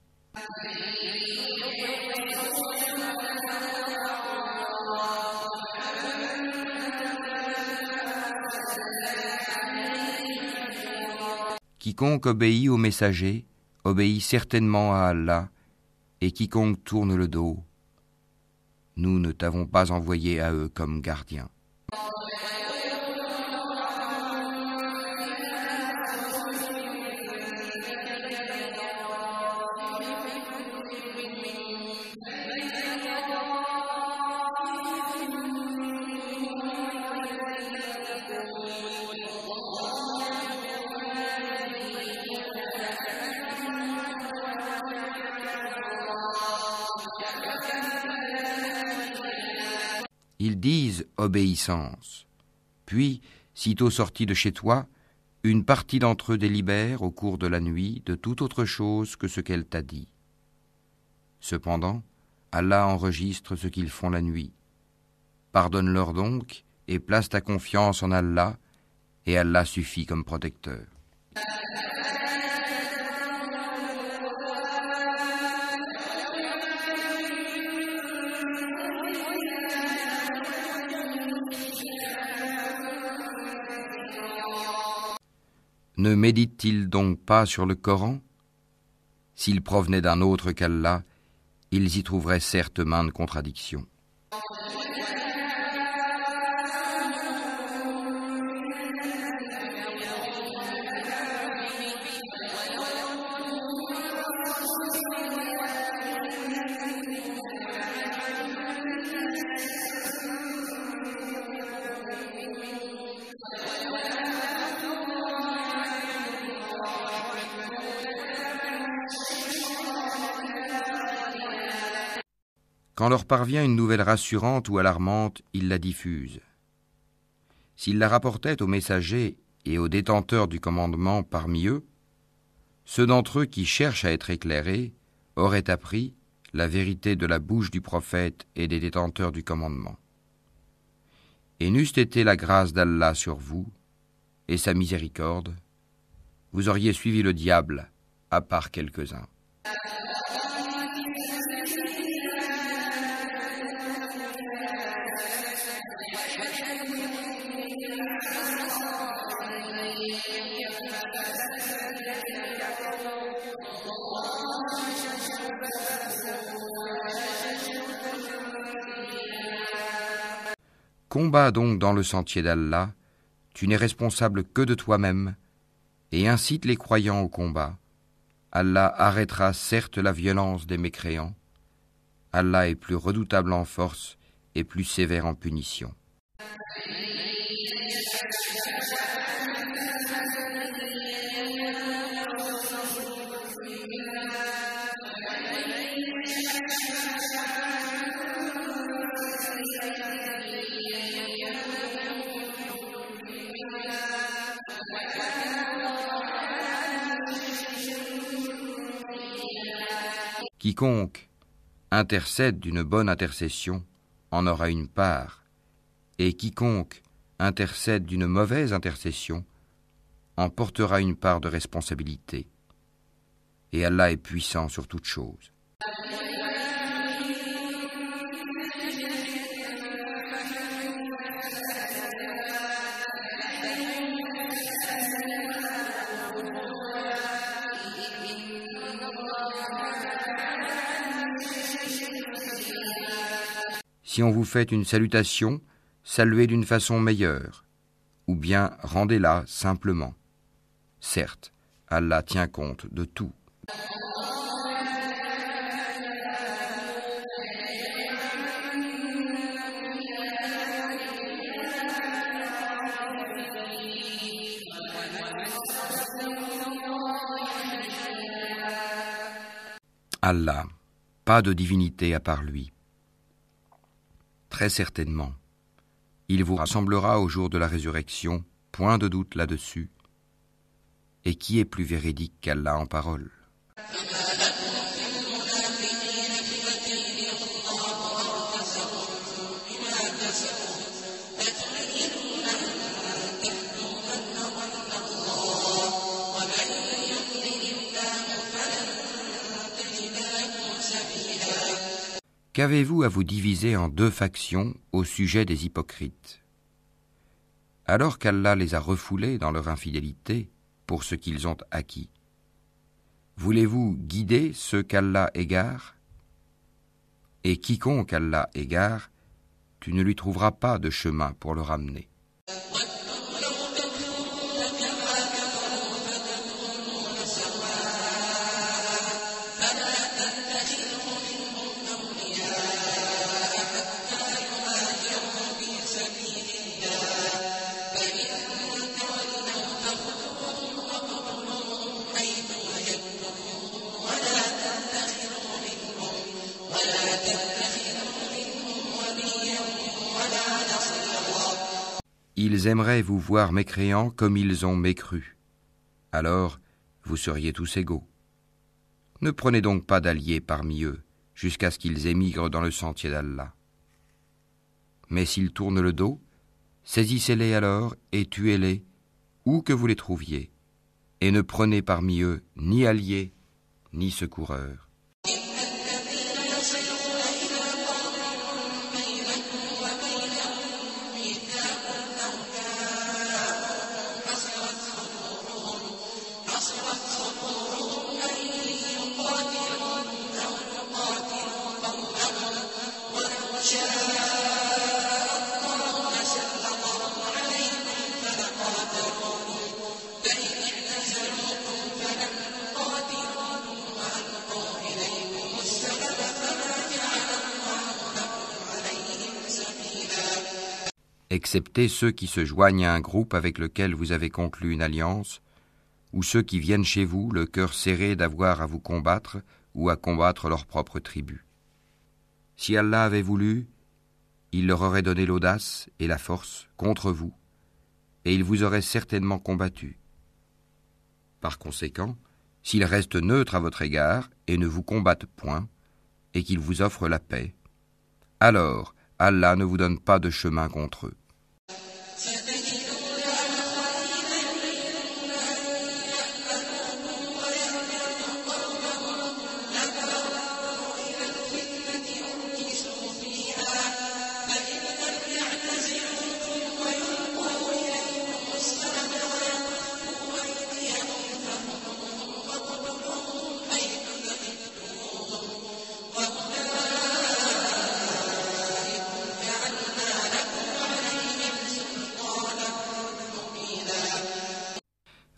Quiconque obéit au messager obéit certainement à Allah, et quiconque tourne le dos, nous ne t'avons pas envoyé à eux comme gardiens. Disent obéissance. Puis, sitôt sortis de chez toi, une partie d'entre eux délibère au cours de la nuit de toute autre chose que ce qu'elle t'a dit. Cependant, Allah enregistre ce qu'ils font la nuit. Pardonne-leur donc et place ta confiance en Allah, et Allah suffit comme protecteur. Ne méditent-ils donc pas sur le Coran? S'ils provenaient d'un autre qu'Allah, ils y trouveraient certes maintes contradictions. Quand leur parvient une nouvelle rassurante ou alarmante, ils la diffusent. S'ils la rapportaient aux messagers et aux détenteurs du commandement parmi eux, ceux d'entre eux qui cherchent à être éclairés auraient appris la vérité de la bouche du prophète et des détenteurs du commandement. Et n'eût été la grâce d'Allah sur vous et sa miséricorde, vous auriez suivi le diable, à part quelques-uns. Combat donc dans le sentier d'Allah, tu n'es responsable que de toi-même, et incite les croyants au combat. Allah arrêtera certes la violence des mécréants. Allah est plus redoutable en force et plus sévère en punition. Quiconque intercède d'une bonne intercession en aura une part, et quiconque intercède d'une mauvaise intercession en portera une part de responsabilité. Et Allah est puissant sur toute chose. Si on vous fait une salutation, saluez d'une façon meilleure, ou bien rendez-la simplement. Certes, Allah tient compte de tout. Allah, pas de divinité à part lui. Très certainement, il vous rassemblera au jour de la résurrection, point de doute là-dessus. Et qui est plus véridique qu'Allah en parole? Qu'avez-vous à vous diviser en deux factions au sujet des hypocrites? Alors qu'Allah les a refoulés dans leur infidélité, pour ce qu'ils ont acquis. Voulez-vous guider ceux qu'Allah égare? Et quiconque Allah égare, tu ne lui trouveras pas de chemin pour le ramener. Aimeraient vous voir mécréants comme ils ont mécru. Alors, vous seriez tous égaux. Ne prenez donc pas d'alliés parmi eux, jusqu'à ce qu'ils émigrent dans le sentier d'Allah. Mais s'ils tournent le dos, saisissez-les alors et tuez-les, où que vous les trouviez, et ne prenez parmi eux ni alliés, ni secoureurs. Ceux qui se joignent à un groupe avec lequel vous avez conclu une alliance, ou ceux qui viennent chez vous, le cœur serré d'avoir à vous combattre ou à combattre leur propre tribu. Si Allah avait voulu, il leur aurait donné l'audace et la force contre vous, et il vous aurait certainement combattu. Par conséquent, s'ils restent neutres à votre égard et ne vous combattent point, et qu'ils vous offrent la paix, alors Allah ne vous donne pas de chemin contre eux.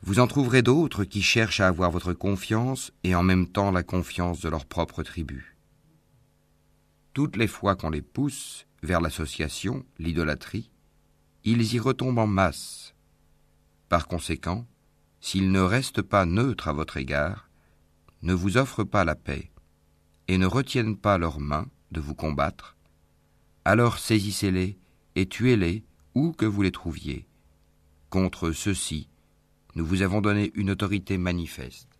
Vous en trouverez d'autres qui cherchent à avoir votre confiance et en même temps la confiance de leur propre tribu. Toutes les fois qu'on les pousse vers l'association, l'idolâtrie, ils y retombent en masse. Par conséquent, s'ils ne restent pas neutres à votre égard, ne vous offrent pas la paix, et ne retiennent pas leurs mains de vous combattre, alors saisissez-les et tuez-les où que vous les trouviez. Contre ceux-ci, nous vous avons donné une autorité manifeste.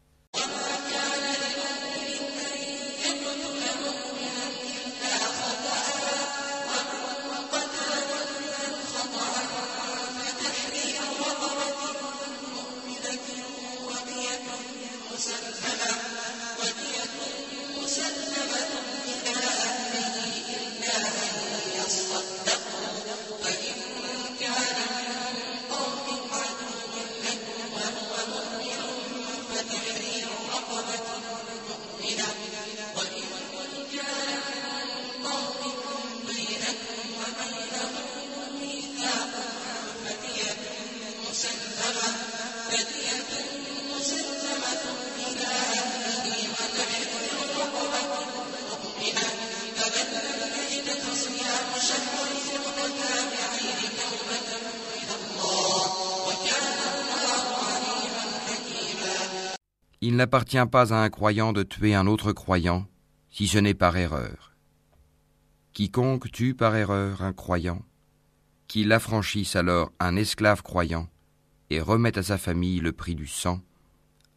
N'appartient pas à un croyant de tuer un autre croyant, si ce n'est par erreur. Quiconque tue par erreur un croyant, qu'il affranchisse alors un esclave croyant et remette à sa famille le prix du sang,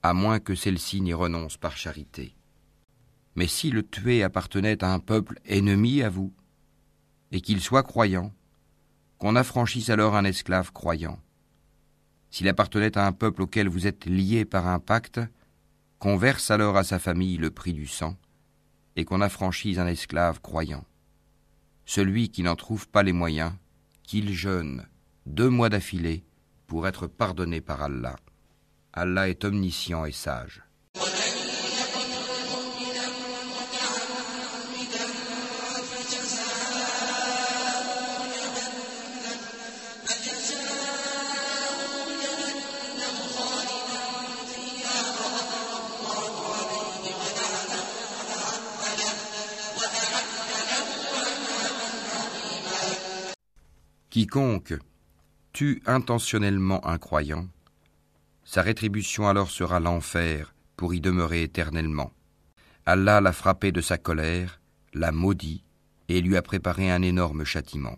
à moins que celle-ci n'y renonce par charité. Mais si le tué appartenait à un peuple ennemi à vous, et qu'il soit croyant, qu'on affranchisse alors un esclave croyant. S'il appartenait à un peuple auquel vous êtes lié par un pacte, qu'on verse alors à sa famille le prix du sang, et qu'on affranchisse un esclave croyant. Celui qui n'en trouve pas les moyens, qu'il jeûne deux mois d'affilée pour être pardonné par Allah. Allah est omniscient et sage. Quiconque tue intentionnellement un croyant, sa rétribution alors sera l'enfer pour y demeurer éternellement. Allah l'a frappé de sa colère, l'a maudit et lui a préparé un énorme châtiment.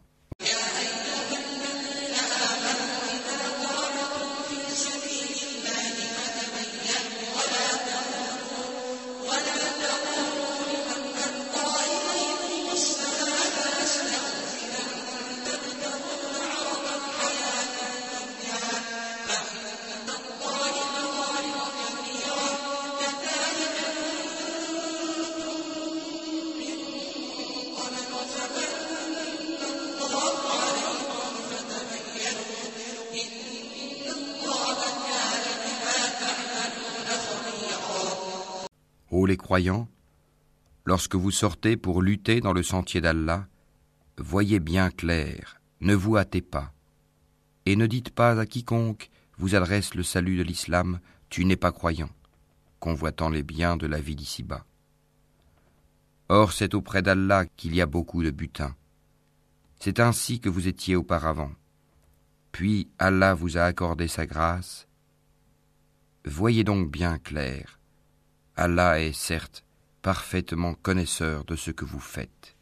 Ô les croyants, lorsque vous sortez pour lutter dans le sentier d'Allah, voyez bien clair, ne vous hâtez pas, et ne dites pas à quiconque vous adresse le salut de l'islam, tu n'es pas croyant, convoitant les biens de la vie d'ici-bas. Or c'est auprès d'Allah qu'il y a beaucoup de butin. C'est ainsi que vous étiez auparavant. Puis Allah vous a accordé sa grâce. Voyez donc bien clair Allah est certes parfaitement connaisseur de ce que vous faites.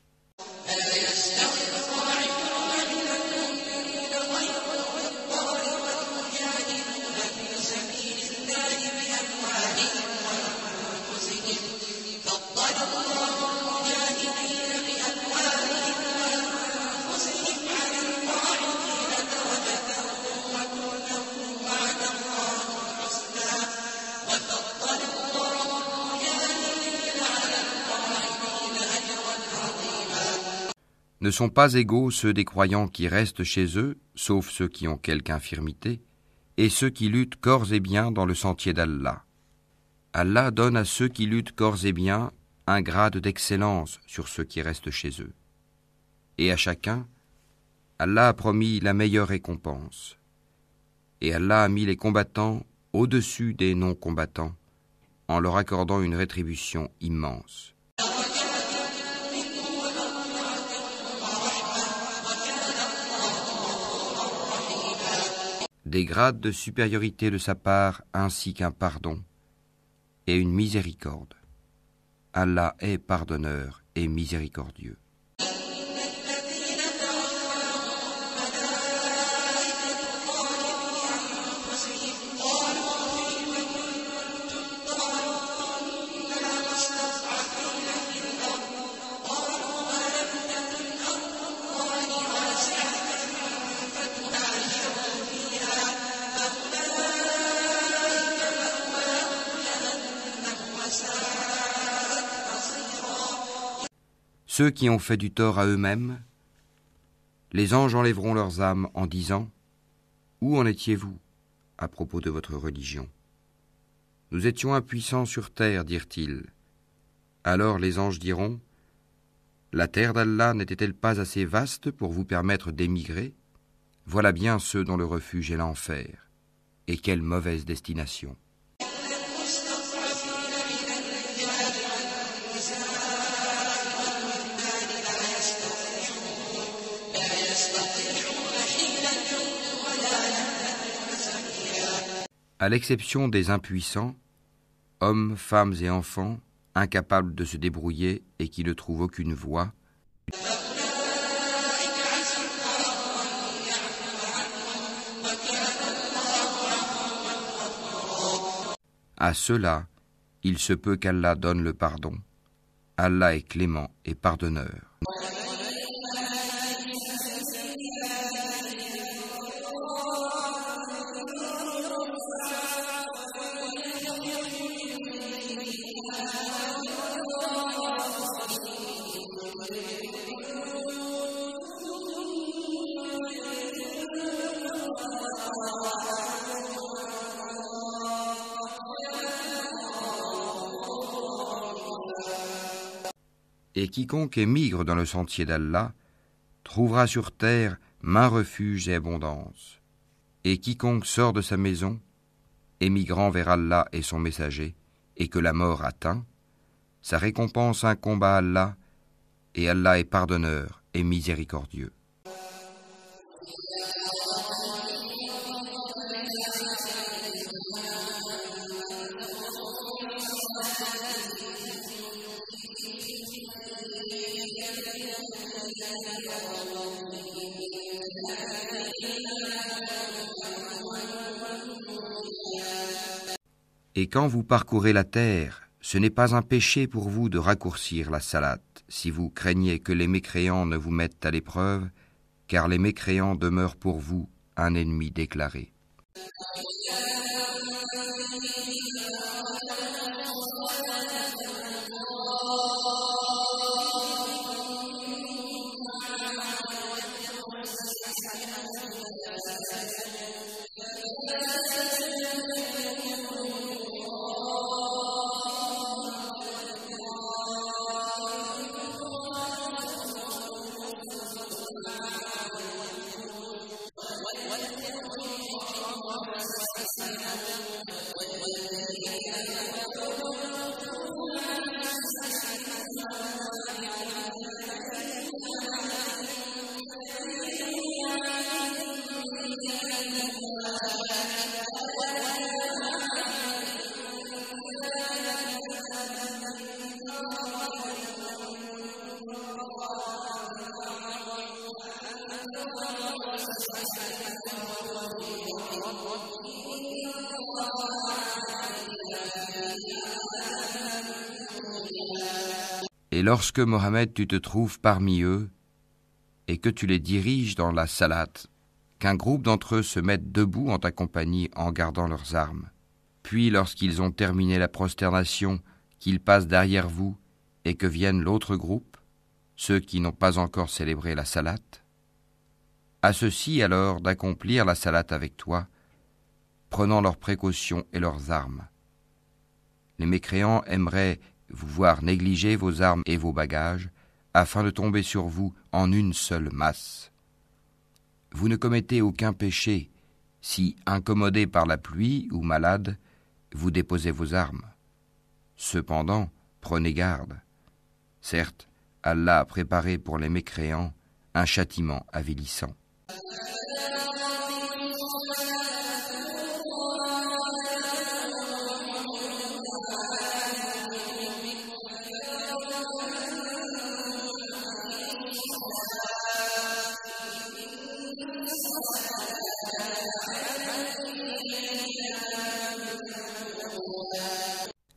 Ne sont pas égaux ceux des croyants qui restent chez eux, sauf ceux qui ont quelque infirmité, et ceux qui luttent corps et biens dans le sentier d'Allah. Allah donne à ceux qui luttent corps et biens un grade d'excellence sur ceux qui restent chez eux. Et à chacun, Allah a promis la meilleure récompense. Et Allah a mis les combattants au-dessus des non-combattants, en leur accordant une rétribution immense. Des grades de supériorité de sa part ainsi qu'un pardon et une miséricorde. Allah est pardonneur et miséricordieux. Ceux qui ont fait du tort à eux-mêmes, les anges enlèveront leurs âmes en disant Où en étiez-vous à propos de votre religion? Nous étions impuissants sur terre, dirent-ils. Alors les anges diront La terre d'Allah n'était-elle pas assez vaste pour vous permettre d'émigrer? Voilà bien ceux dont le refuge est l'enfer. Et quelle mauvaise destination. À l'exception des impuissants, hommes, femmes et enfants, incapables de se débrouiller et qui ne trouvent aucune voie, à ceux-là, il se peut qu'Allah donne le pardon. Allah est clément et pardonneur. Et quiconque émigre dans le sentier d'Allah trouvera sur terre main refuge et abondance. Et quiconque sort de sa maison, émigrant vers Allah et son messager, et que la mort atteint, sa récompense incombe à Allah, et Allah est pardonneur et miséricordieux. Et quand vous parcourez la terre, ce n'est pas un péché pour vous de raccourcir la salade, si vous craignez que les mécréants ne vous mettent à l'épreuve, car les mécréants demeurent pour vous un ennemi déclaré. Lorsque Mohammed tu te trouves parmi eux et que tu les diriges dans la salate, qu'un groupe d'entre eux se mette debout en ta compagnie en gardant leurs armes, puis lorsqu'ils ont terminé la prosternation, qu'ils passent derrière vous et que vienne l'autre groupe, ceux qui n'ont pas encore célébré la salate, à ceux-ci alors d'accomplir la salate avec toi, prenant leurs précautions et leurs armes. Les mécréants aimeraient vous voir négliger vos armes et vos bagages, afin de tomber sur vous en une seule masse. Vous ne commettez aucun péché si, incommodé par la pluie ou malade, vous déposez vos armes. Cependant, prenez garde. Certes, Allah a préparé pour les mécréants un châtiment avilissant.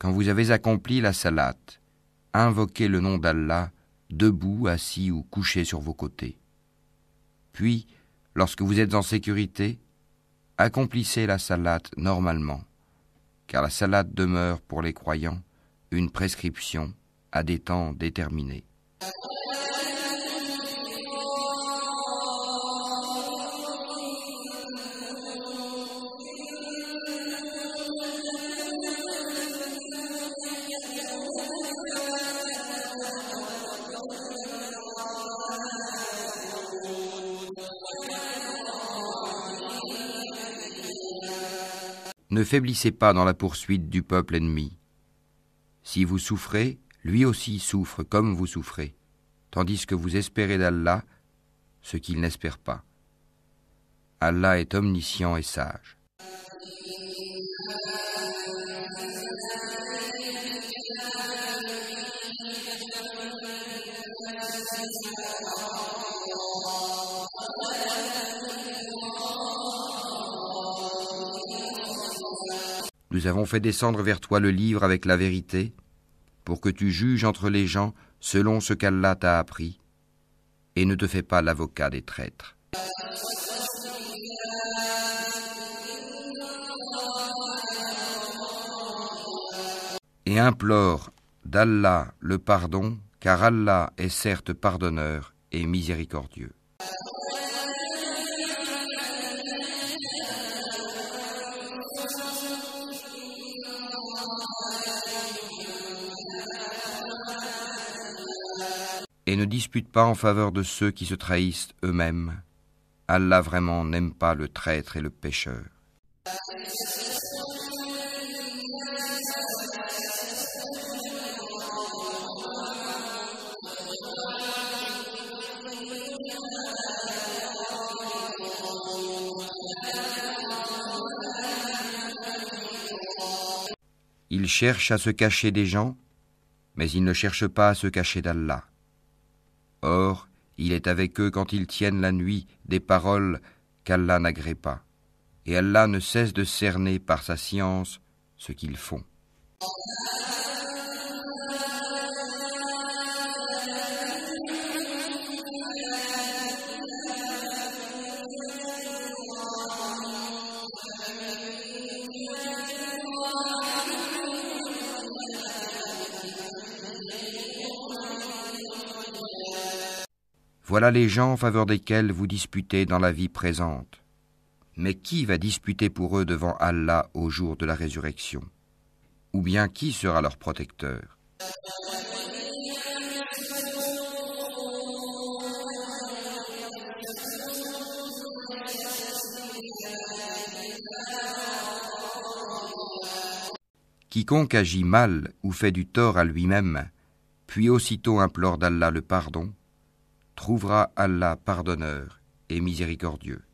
Quand vous avez accompli la salat, invoquez le nom d'Allah, debout, assis ou couché sur vos côtés. Puis, lorsque vous êtes en sécurité, accomplissez la salat normalement, car la salat demeure pour les croyants une prescription à des temps déterminés. Ne faiblissez pas dans la poursuite du peuple ennemi. Si vous souffrez, lui aussi souffre comme vous souffrez, tandis que vous espérez d'Allah ce qu'il n'espère pas. Allah est omniscient et sage. Nous avons fait descendre vers toi le livre avec la vérité, pour que tu juges entre les gens selon ce qu'Allah t'a appris, et ne te fais pas l'avocat des traîtres. Et implore d'Allah le pardon, car Allah est certes pardonneur et miséricordieux. Et ne dispute pas en faveur de ceux qui se trahissent eux-mêmes. Allah vraiment n'aime pas le traître et le pécheur. Ils cherchent à se cacher des gens, mais ils ne cherchent pas à se cacher d'Allah. Or, il est avec eux quand ils tiennent la nuit des paroles qu'Allah n'agrée pas, et Allah ne cesse de cerner par sa science ce qu'ils font. Voilà les gens en faveur desquels vous disputez dans la vie présente. Mais qui va disputer pour eux devant Allah au jour de la résurrection? Ou bien qui sera leur protecteur? Quiconque agit mal ou fait du tort à lui-même, puis aussitôt implore d'Allah le pardon, trouvera Allah pardonneur et miséricordieux.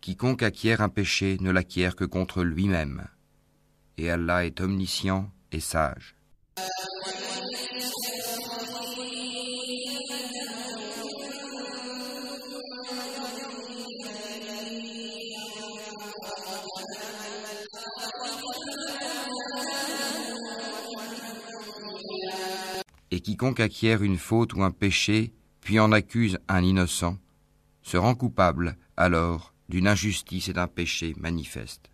Quiconque acquiert un péché ne l'acquiert que contre lui-même, et Allah est omniscient et sage. Quiconque acquiert une faute ou un péché, puis en accuse un innocent, se rend coupable alors d'une injustice et d'un péché manifeste.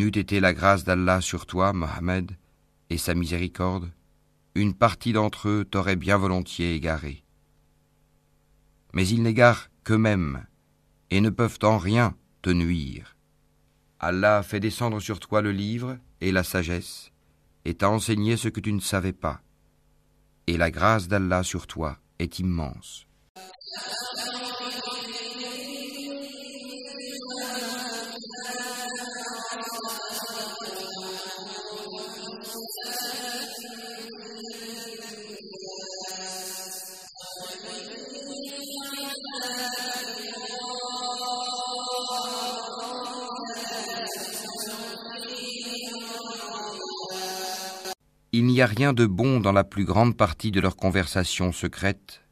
N'eût été la grâce d'Allah sur toi, Mohammed, et sa miséricorde, une partie d'entre eux t'aurait bien volontiers égaré. Mais ils n'égarent qu'eux-mêmes, et ne peuvent en rien te nuire. Allah fait descendre sur toi le livre et la sagesse, et t'a enseigné ce que tu ne savais pas. Et la grâce d'Allah sur toi est immense. Il n'y a rien de bon dans la plus grande partie de leur conversation secrète,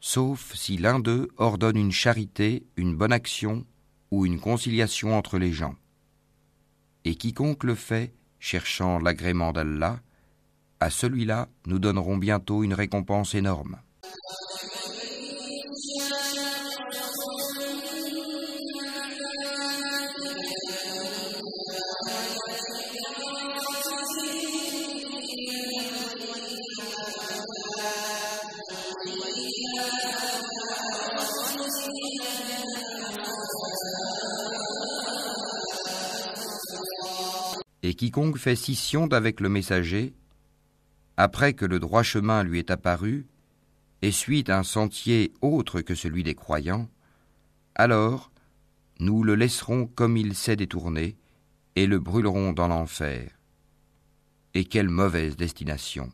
sauf si l'un d'eux ordonne une charité, une bonne action ou une conciliation entre les gens. Et quiconque le fait, cherchant l'agrément d'Allah, à celui-là nous donnerons bientôt une récompense énorme. Quiconque fait scission d'avec le messager, après que le droit chemin lui est apparu, et suit un sentier autre que celui des croyants, alors nous le laisserons comme il s'est détourné, et le brûlerons dans l'enfer. Et quelle mauvaise destination.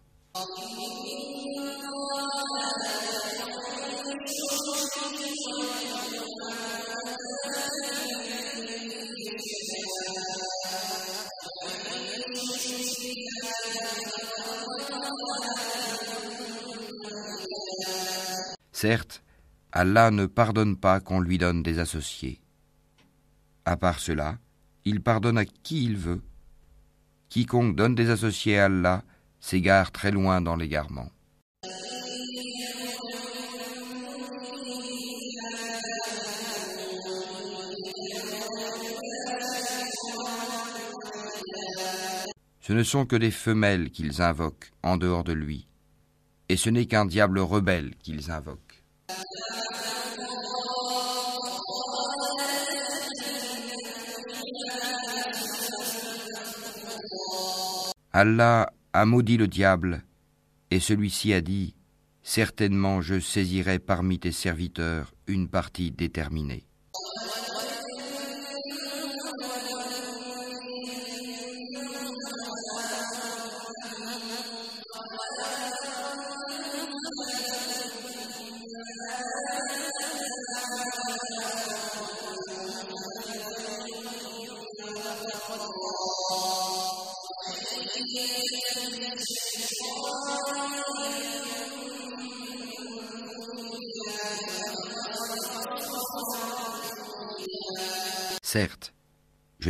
Certes, Allah ne pardonne pas qu'on lui donne des associés. À part cela, il pardonne à qui il veut. Quiconque donne des associés à Allah s'égare très loin dans l'égarement. Ce ne sont que des femelles qu'ils invoquent en dehors de lui, et ce n'est qu'un diable rebelle qu'ils invoquent. Allah a maudit le diable, et celui-ci a dit, Certainement je saisirai parmi tes serviteurs une partie déterminée.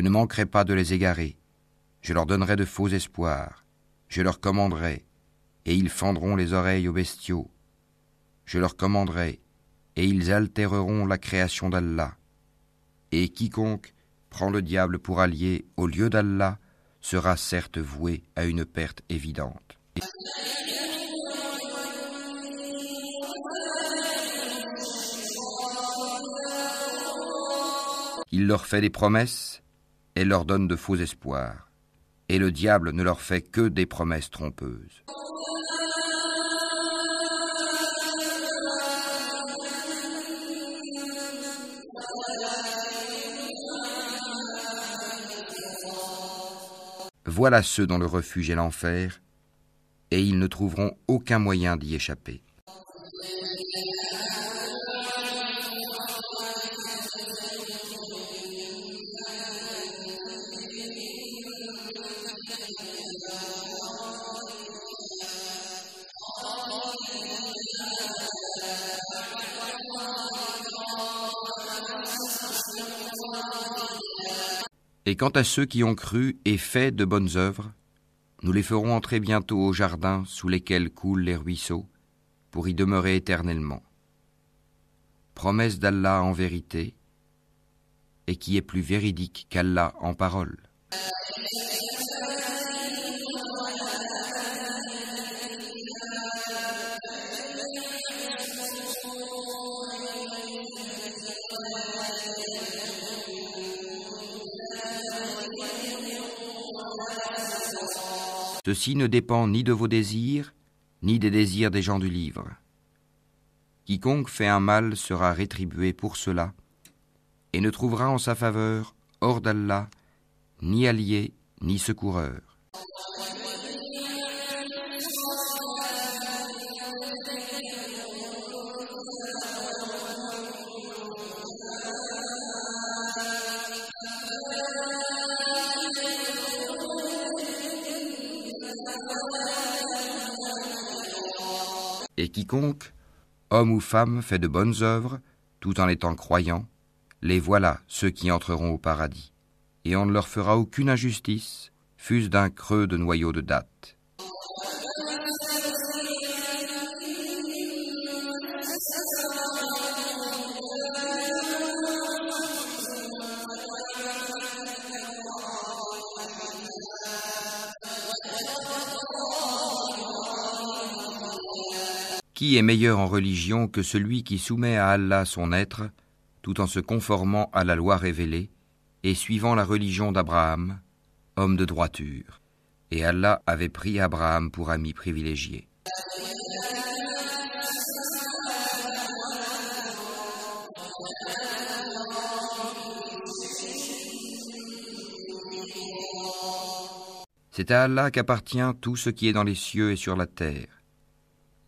Ne manquerai pas de les égarer, je leur donnerai de faux espoirs, je leur commanderai, et ils fendront les oreilles aux bestiaux, je leur commanderai, et ils altéreront la création d'Allah. Et quiconque prend le diable pour allié au lieu d'Allah sera certes voué à une perte évidente. Il leur fait des promesses et leur donne de faux espoirs. Et le diable ne leur fait que des promesses trompeuses. Voilà ceux dont le refuge est l'enfer, et ils ne trouveront aucun moyen d'y échapper. Et quant à ceux qui ont cru et fait de bonnes œuvres, nous les ferons entrer bientôt au jardin sous lesquels coulent les ruisseaux, pour y demeurer éternellement. Promesse d'Allah en vérité, et qui est plus véridique qu'Allah en parole. Ceci ne dépend ni de vos désirs, ni des désirs des gens du livre. Quiconque fait un mal sera rétribué pour cela, et ne trouvera en sa faveur, hors d'Allah, ni allié, ni secoureur. Et quiconque, homme ou femme, fait de bonnes œuvres, tout en étant croyant, les voilà ceux qui entreront au paradis, et on ne leur fera aucune injustice, fût-ce d'un creux de noyau de date. Qui est meilleur en religion que celui qui soumet à Allah son être, tout en se conformant à la loi révélée, et suivant la religion d'Abraham, homme de droiture Et Allah avait pris Abraham pour ami privilégié. C'est à Allah qu'appartient tout ce qui est dans les cieux et sur la terre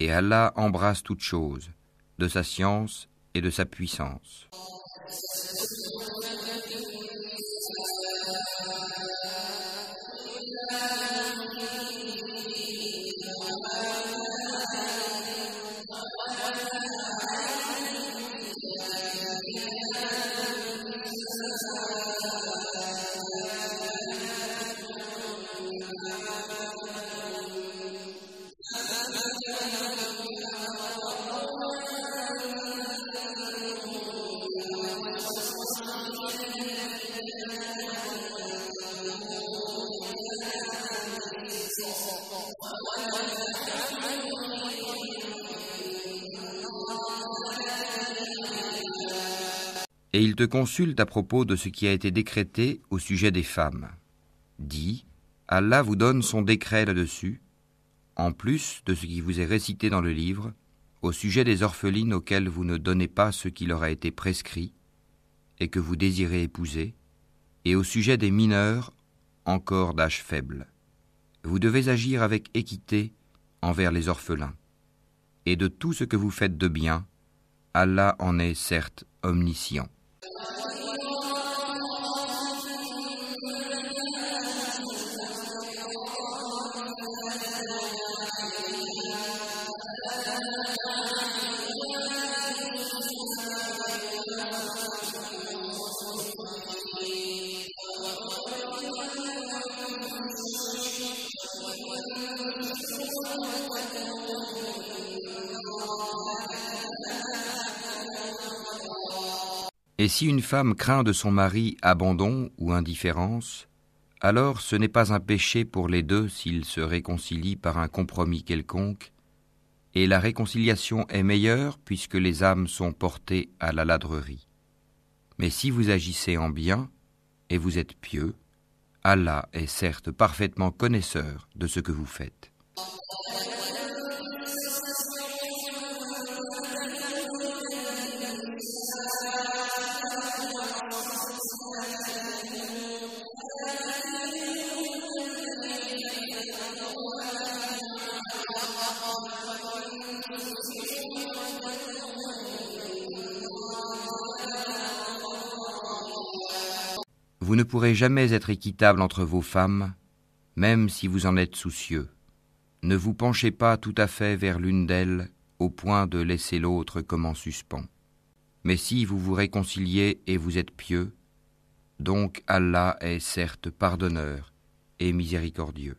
et Allah embrasse toute chose, de sa science et de sa puissance. Et il te consulte à propos de ce qui a été décrété au sujet des femmes. Dis, Allah vous donne son décret là-dessus, en plus de ce qui vous est récité dans le livre, au sujet des orphelines auxquelles vous ne donnez pas ce qui leur a été prescrit et que vous désirez épouser, et au sujet des mineurs encore d'âge faible. Vous devez agir avec équité envers les orphelins. Et de tout ce que vous faites de bien, Allah en est certes omniscient. وَإِنْ Et si une femme craint de son mari abandon ou indifférence, alors ce n'est pas un péché pour les deux s'ils se réconcilient par un compromis quelconque, et la réconciliation est meilleure puisque les âmes sont portées à la ladrerie. Mais si vous agissez en bien, et vous êtes pieux, Allah est certes parfaitement connaisseur de ce que vous faites. Vous ne pourrez jamais être équitable entre vos femmes, même si vous en êtes soucieux. Ne vous penchez pas tout à fait vers l'une d'elles au point de laisser l'autre comme en suspens. Mais si vous vous réconciliez et vous êtes pieux, donc Allah est certes pardonneur et miséricordieux.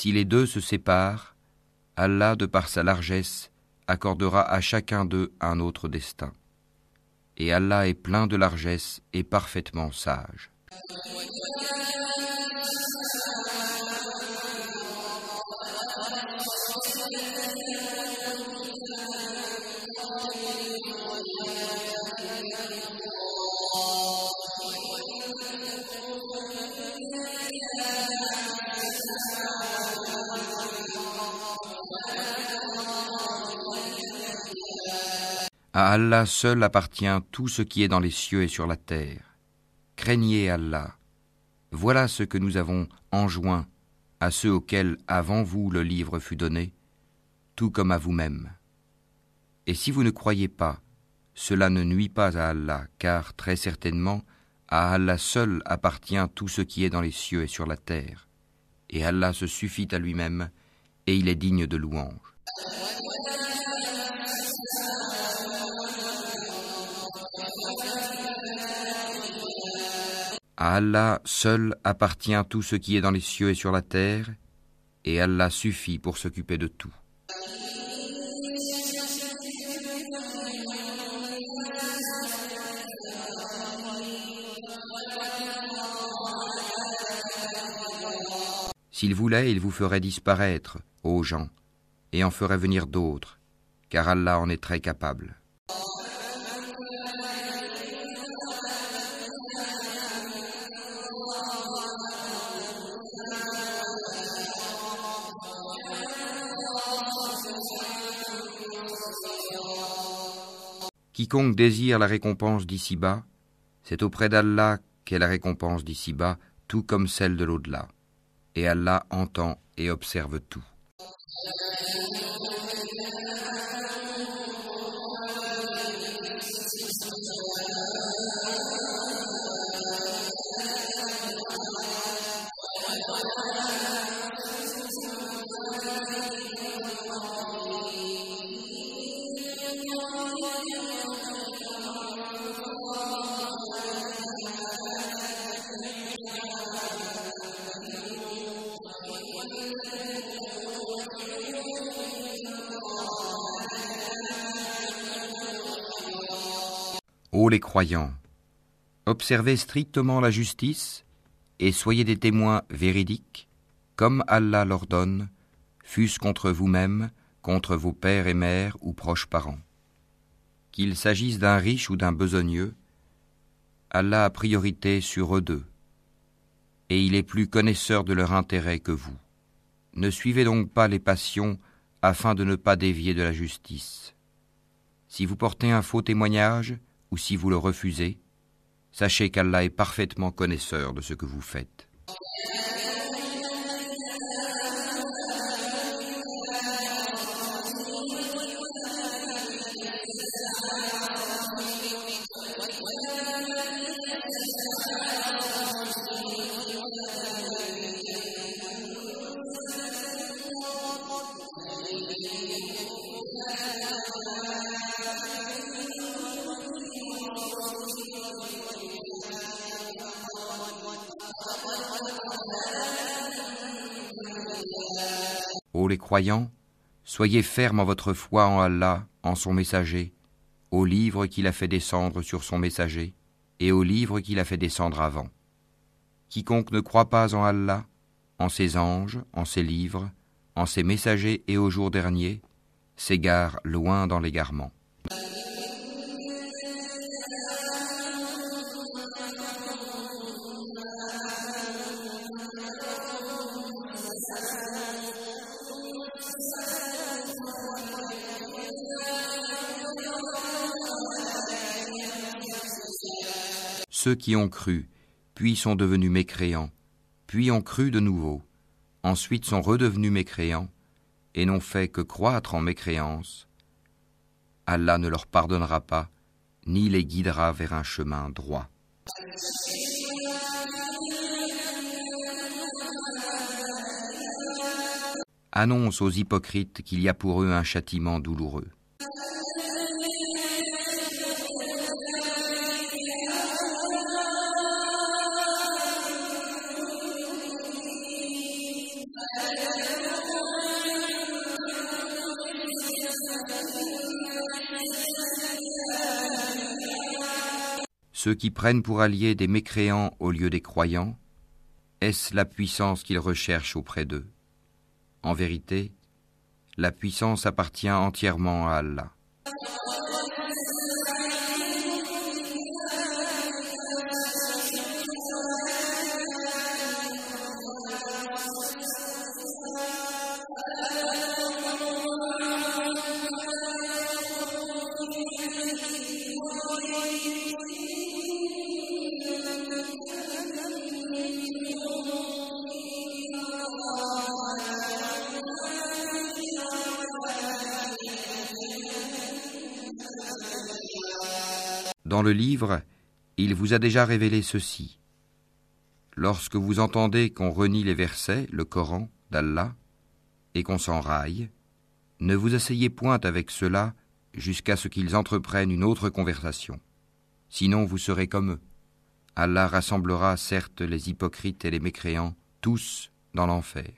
Si les deux se séparent, Allah, de par sa largesse, accordera à chacun d'eux un autre destin. Et Allah est plein de largesse et parfaitement sage. À Allah seul appartient tout ce qui est dans les cieux et sur la terre. Craignez Allah. Voilà ce que nous avons enjoint à ceux auxquels avant vous le livre fut donné, tout comme à vous-même. Et si vous ne croyez pas, cela ne nuit pas à Allah, car très certainement, à Allah seul appartient tout ce qui est dans les cieux et sur la terre. Et Allah se suffit à lui-même, et il est digne de louange. À Allah seul appartient tout ce qui est dans les cieux et sur la terre, et Allah suffit pour s'occuper de tout. S'il voulait, il vous ferait disparaître, ô gens, et en ferait venir d'autres, car Allah en est très capable. Quiconque désire la récompense d'ici-bas, c'est auprès d'Allah qu'est la récompense d'ici-bas, tout comme celle de l'au-delà. Et Allah entend et observe tout. Les croyants, observez strictement la justice et soyez des témoins véridiques, comme Allah l'ordonne, fût-ce contre vous-même, contre vos pères et mères ou proches parents. Qu'il s'agisse d'un riche ou d'un besogneux, Allah a priorité sur eux deux, et il est plus connaisseur de leur intérêt que vous. Ne suivez donc pas les passions afin de ne pas dévier de la justice. Si vous portez un faux témoignage, ou si vous le refusez, sachez qu'Allah est parfaitement connaisseur de ce que vous faites. Ô les croyants, soyez fermes en votre foi en Allah, en son messager, au livre qu'il a fait descendre sur son messager, et au livre qu'il a fait descendre avant. Quiconque ne croit pas en Allah, en ses anges, en ses livres, en ses messagers et au jour dernier, s'égare loin dans l'égarement. Ceux qui ont cru, puis sont devenus mécréants, puis ont cru de nouveau, ensuite sont redevenus mécréants, et n'ont fait que croître en mécréance, Allah ne leur pardonnera pas, ni les guidera vers un chemin droit. Annonce aux hypocrites qu'il y a pour eux un châtiment douloureux. Ceux qui prennent pour alliés des mécréants au lieu des croyants, est-ce la puissance qu'ils recherchent auprès d'eux? En vérité, la puissance appartient entièrement à Allah. Dans le livre, il vous a déjà révélé ceci. Lorsque vous entendez qu'on renie les versets, le Coran, d'Allah, et qu'on s'en raille, ne vous asseyez point avec cela jusqu'à ce qu'ils entreprennent une autre conversation. Sinon vous serez comme eux. Allah rassemblera certes les hypocrites et les mécréants, tous dans l'enfer.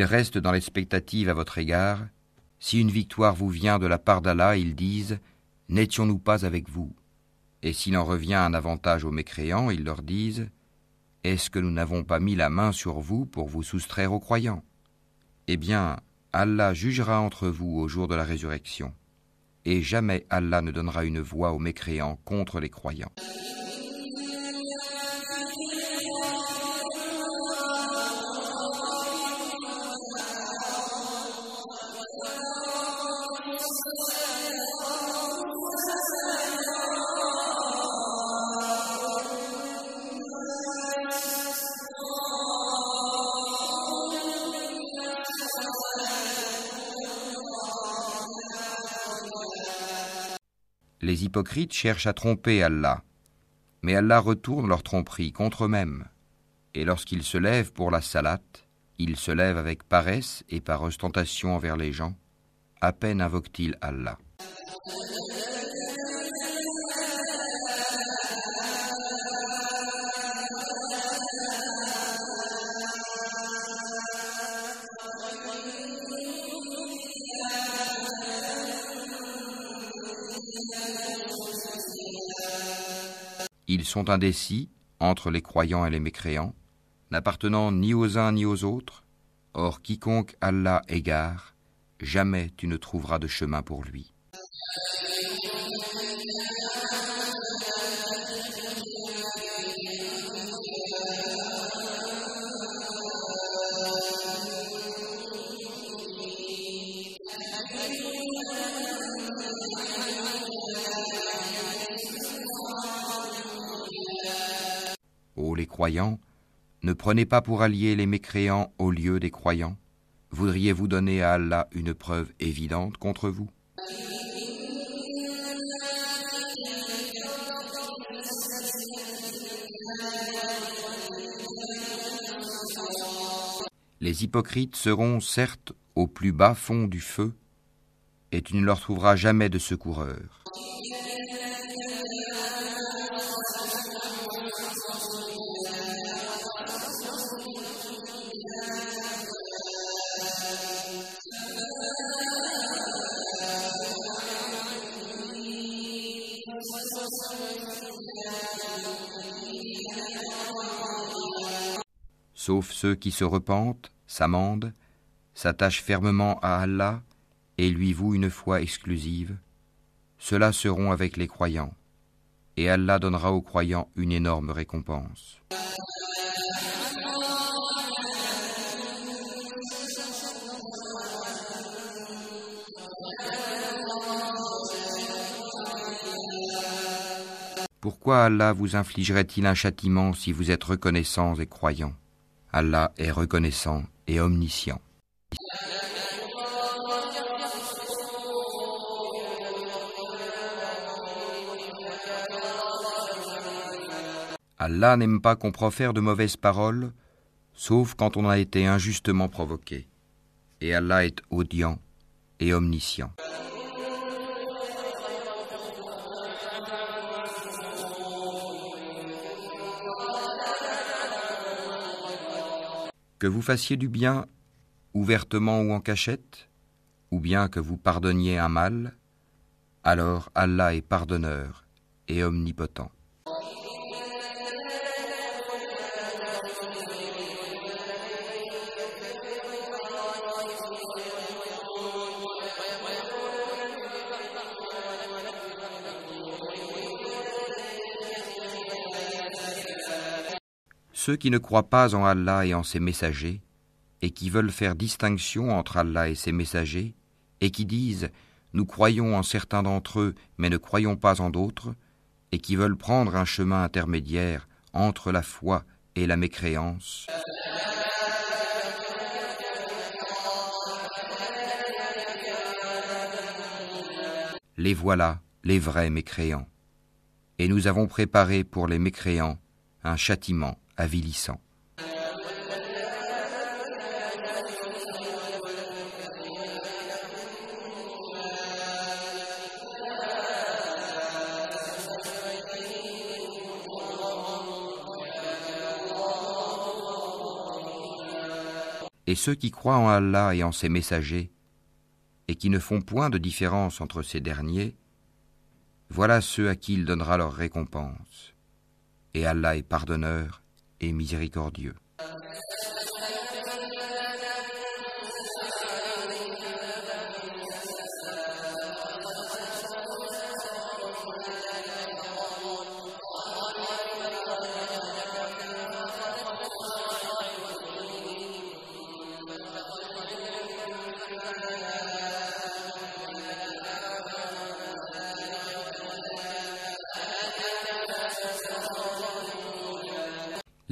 Ils restent dans l'expectative à votre égard. Si une victoire vous vient de la part d'Allah, ils disent N'étions-nous pas avec vous? Et s'il en revient un avantage aux mécréants, ils leur disent Est-ce que nous n'avons pas mis la main sur vous pour vous soustraire aux croyants? Eh bien, Allah jugera entre vous au jour de la résurrection, et jamais Allah ne donnera une voix aux mécréants contre les croyants. Les hypocrites cherchent à tromper Allah, mais Allah retourne leur tromperie contre eux-mêmes. Et lorsqu'ils se lèvent pour la salate, ils se lèvent avec paresse et par ostentation envers les gens. À peine invoquent-ils Allah. Sont indécis entre les croyants et les mécréants, n'appartenant ni aux uns ni aux autres. Or quiconque Allah égare, jamais tu ne trouveras de chemin pour lui. Ne prenez pas pour alliés les mécréants au lieu des croyants. Voudriez-vous donner à Allah une preuve évidente contre vous? Les hypocrites seront certes au plus bas fond du feu, et tu ne leur trouveras jamais de secoureurs. Sauf ceux qui se repentent, s'amendent, s'attachent fermement à Allah et lui vouent une foi exclusive, ceux-là seront avec les croyants, et Allah donnera aux croyants une énorme récompense. Pourquoi Allah vous infligerait-il un châtiment si vous êtes reconnaissants et croyants? Allah est reconnaissant et omniscient. Allah n'aime pas qu'on profère de mauvaises paroles, sauf quand on a été injustement provoqué. Et Allah est audient et omniscient. Que vous fassiez du bien ouvertement ou en cachette, ou bien que vous pardonniez un mal, alors Allah est pardonneur et omnipotent. Ceux qui ne croient pas en Allah et en ses messagers, et qui veulent faire distinction entre Allah et ses messagers, et qui disent Nous croyons en certains d'entre eux, mais ne croyons pas en d'autres, et qui veulent prendre un chemin intermédiaire entre la foi et la mécréance. Les voilà, les vrais mécréants. Et nous avons préparé pour les mécréants un châtiment avilissant. Et ceux qui croient en Allah et en ses messagers, et qui ne font point de différence entre ces derniers, voilà ceux à qui il donnera leur récompense. Et Allah est pardonneur et miséricordieux.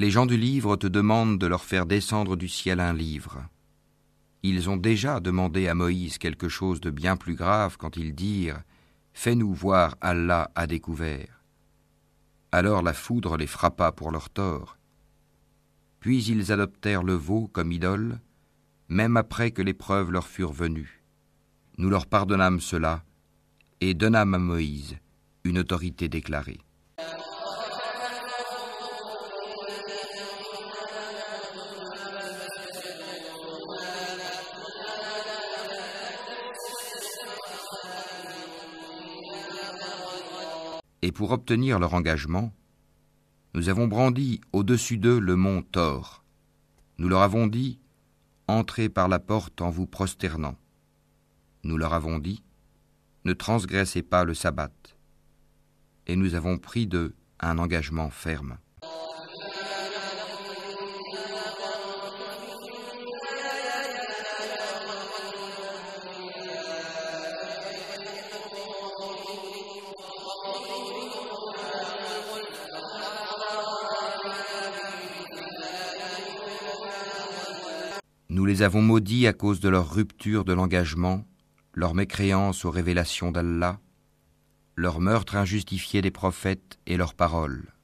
Les gens du livre te demandent de leur faire descendre du ciel un livre. Ils ont déjà demandé à Moïse quelque chose de bien plus grave quand ils dirent Fais-nous voir Allah à découvert. Alors la foudre les frappa pour leur tort. Puis ils adoptèrent le veau comme idole, même après que les preuves leur furent venues. Nous leur pardonnâmes cela et donnâmes à Moïse une autorité déclarée. Et pour obtenir leur engagement, nous avons brandi au-dessus d'eux le mont Thor. Nous leur avons dit Entrez par la porte en vous prosternant. Nous leur avons dit Ne transgressez pas le sabbat. Et nous avons pris d'eux un engagement ferme. Les avons maudits à cause de leur rupture de l'engagement, leur mécréance aux révélations d'Allah, leur meurtre injustifié des prophètes et leurs paroles.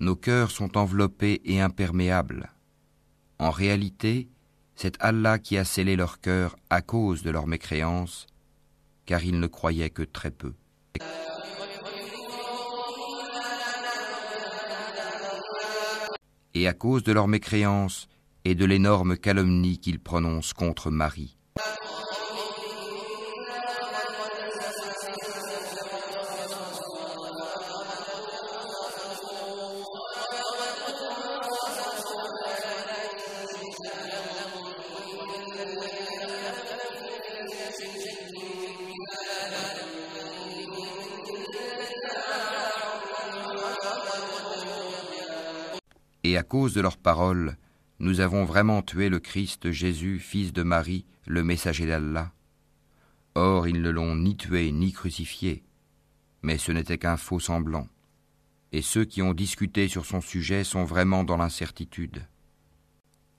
Nos cœurs sont enveloppés et imperméables. En réalité, c'est Allah qui a scellé leur cœur à cause de leur mécréance, car ils ne croyaient que très peu. Et à cause de leur mécréance, et de l'énorme calomnie qu'il prononce contre Marie. Et à cause de leurs paroles, nous avons vraiment tué le Christ Jésus, fils de Marie, le messager d'Allah. Or, ils ne l'ont ni tué ni crucifié, mais ce n'était qu'un faux semblant. Et ceux qui ont discuté sur son sujet sont vraiment dans l'incertitude.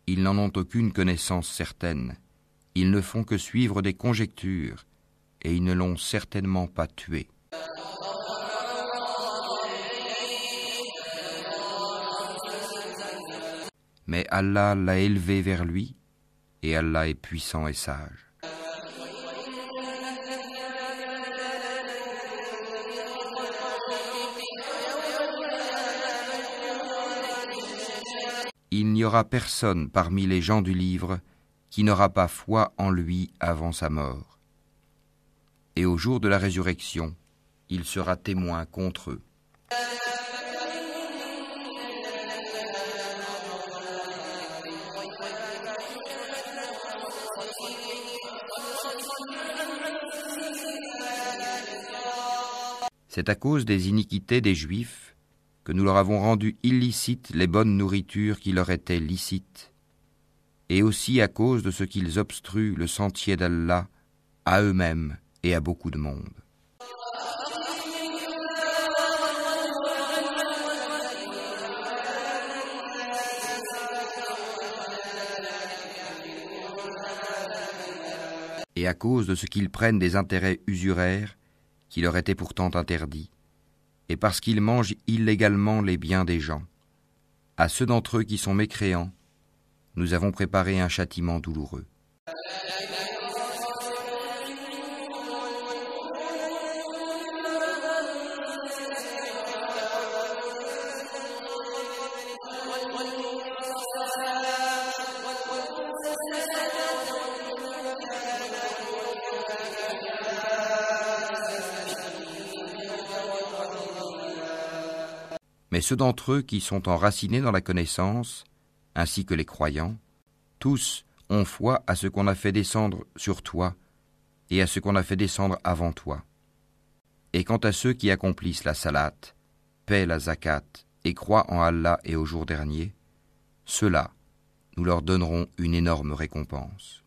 Ils n'en ont aucune connaissance certaine, ils ne font que suivre des conjectures, et ils ne l'ont certainement pas tué. Mais Allah l'a élevé vers lui, et Allah est puissant et sage. Il n'y aura personne parmi les gens du livre qui n'aura pas foi en lui avant sa mort. Et au jour de la résurrection, il sera témoin contre eux. C'est à cause des iniquités des Juifs que nous leur avons rendu illicites les bonnes nourritures qui leur étaient licites, et aussi à cause de ce qu'ils obstruent le sentier d'Allah à eux-mêmes et à beaucoup de monde. Et à cause de ce qu'ils prennent des intérêts usuraires, qui leur était pourtant interdit, et parce qu'ils mangent illégalement les biens des gens. À ceux d'entre eux qui sont mécréants, nous avons préparé un châtiment douloureux. Ceux d'entre eux qui sont enracinés dans la connaissance, ainsi que les croyants, tous ont foi à ce qu'on a fait descendre sur toi et à ce qu'on a fait descendre avant toi. Et quant à ceux qui accomplissent la salat, paient la zakat et croient en Allah et au jour dernier, ceux-là, nous leur donnerons une énorme récompense.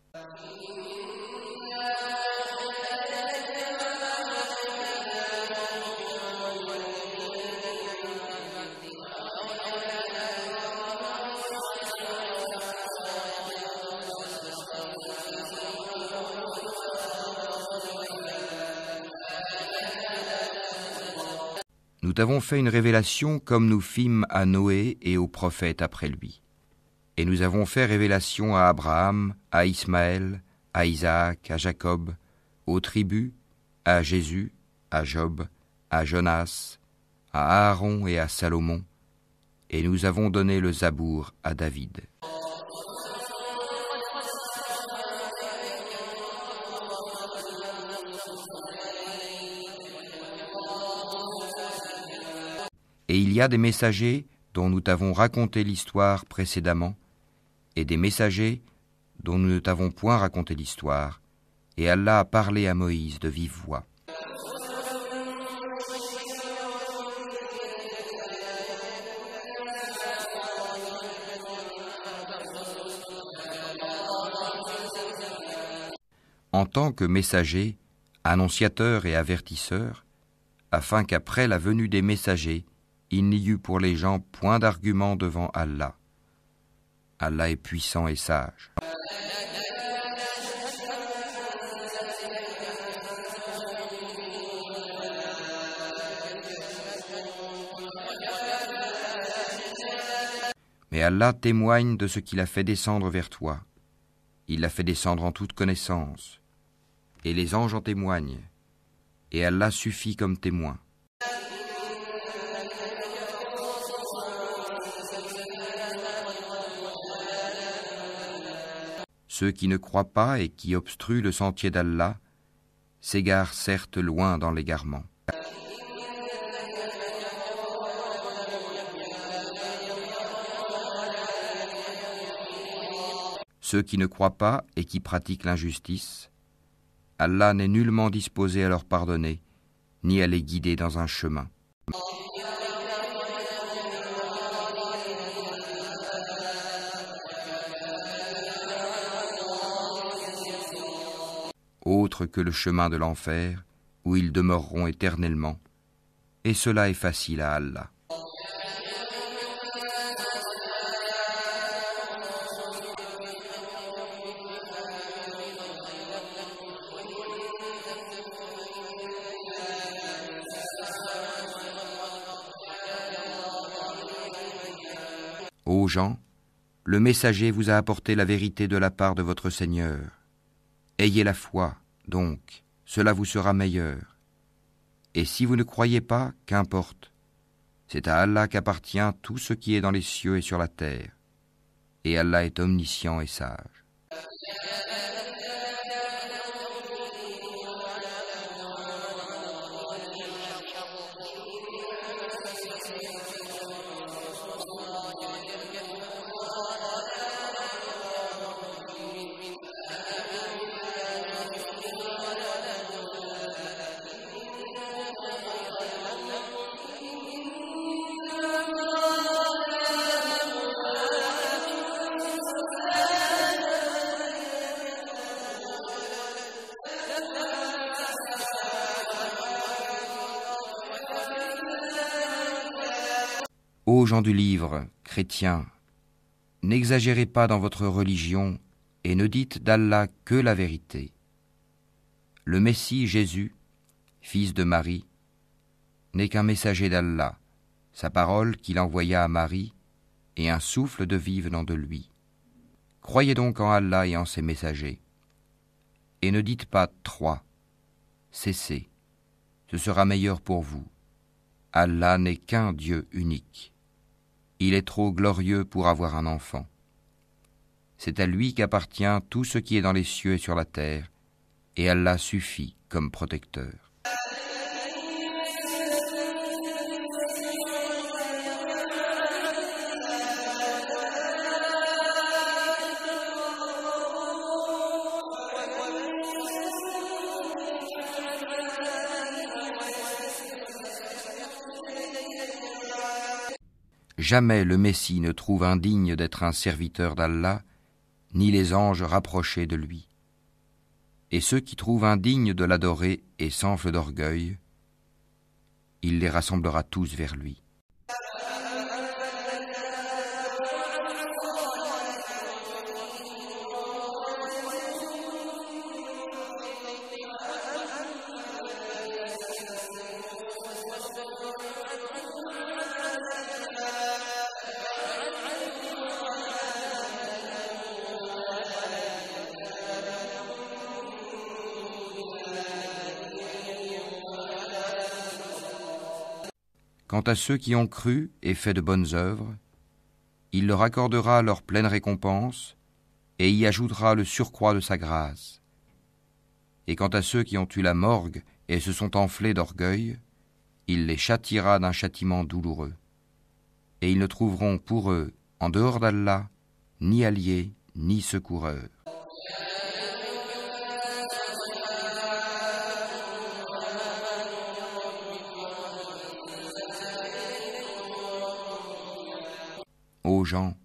Nous t'avons fait une révélation comme nous fîmes à Noé et aux prophètes après lui. Et nous avons fait révélation à Abraham, à Ismaël, à Isaac, à Jacob, aux tribus, à Jésus, à Job, à Jonas, à Aaron et à Salomon, et nous avons donné le Zabour à David. Et il y a des messagers dont nous t'avons raconté l'histoire précédemment, et des messagers dont nous ne t'avons point raconté l'histoire, et Allah a parlé à Moïse de vive voix. En tant que messager, annonciateur et avertisseur, afin qu'après la venue des messagers, il n'y eut pour les gens point d'argument devant Allah. Allah est puissant et sage. Mais Allah témoigne de ce qu'il a fait descendre vers toi. Il l'a fait descendre en toute connaissance. Et les anges en témoignent. Et Allah suffit comme témoin. Ceux qui ne croient pas et qui obstruent le sentier d'Allah s'égarent certes loin dans l'égarement. Ceux qui ne croient pas et qui pratiquent l'injustice, Allah n'est nullement disposé à leur pardonner, ni à les guider dans un chemin. Autre que le chemin de l'enfer, où ils demeureront éternellement, et cela est facile à Allah. Ô gens, le messager vous a apporté la vérité de la part de votre Seigneur. Ayez la foi, donc, cela vous sera meilleur. Et si vous ne croyez pas, qu'importe. C'est à Allah qu'appartient tout ce qui est dans les cieux et sur la terre. Et Allah est omniscient et sage. Du livre, chrétiens, n'exagérez pas dans votre religion et ne dites d'Allah que la vérité. Le Messie Jésus, fils de Marie, n'est qu'un messager d'Allah, sa parole qu'il envoya à Marie, et un souffle de vie venant de lui. Croyez donc en Allah et en ses messagers. Et ne dites pas trois, cessez, ce sera meilleur pour vous. Allah n'est qu'un Dieu unique. Il est trop glorieux pour avoir un enfant. C'est à lui qu'appartient tout ce qui est dans les cieux et sur la terre, et Allah suffit comme protecteur. Jamais le Messie ne trouve indigne d'être un serviteur d'Allah, ni les anges rapprochés de lui. Et ceux qui trouvent indignes de l'adorer et s'enflent d'orgueil, il les rassemblera tous vers lui. Quant à ceux qui ont cru et fait de bonnes œuvres, il leur accordera leur pleine récompense et y ajoutera le surcroît de sa grâce. Et quant à ceux qui ont eu la morgue et se sont enflés d'orgueil, il les châtiera d'un châtiment douloureux. Et ils ne trouveront pour eux, en dehors d'Allah, ni alliés, ni secoureurs. Ô gens,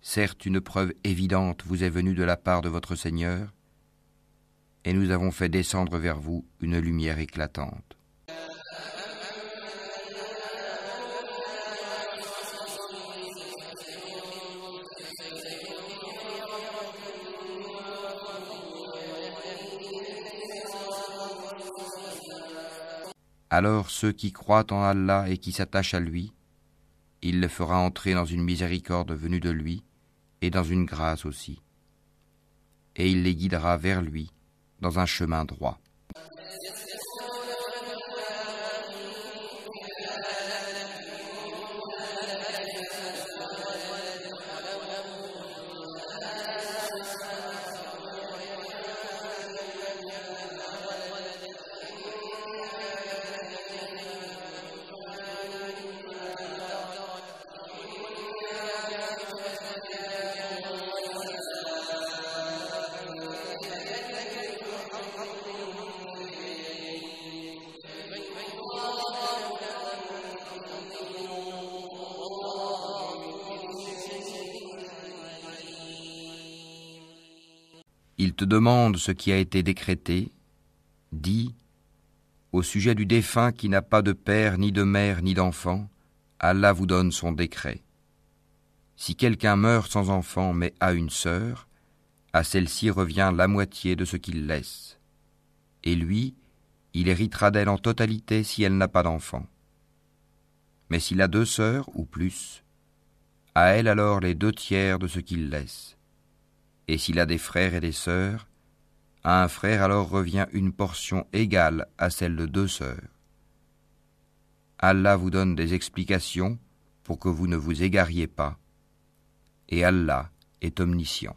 certes une preuve évidente vous est venue de la part de votre Seigneur, et nous avons fait descendre vers vous une lumière éclatante. Alors ceux qui croient en Allah et qui s'attachent à lui, il les fera entrer dans une miséricorde venue de lui et dans une grâce aussi. Et il les guidera vers lui dans un chemin droit. Demande ce qui a été décrété, dis, au sujet du défunt qui n'a pas de père, ni de mère, ni d'enfant, Allah vous donne son décret. Si quelqu'un meurt sans enfant mais a une sœur, à celle-ci revient la moitié de ce qu'il laisse. Et lui, il héritera d'elle en totalité si elle n'a pas d'enfant. Mais s'il a deux sœurs ou plus, à elle alors les deux tiers de ce qu'il laisse. Et s'il a des frères et des sœurs, à un frère alors revient une portion égale à celle de deux sœurs. Allah vous donne des explications pour que vous ne vous égariez pas, et Allah est omniscient.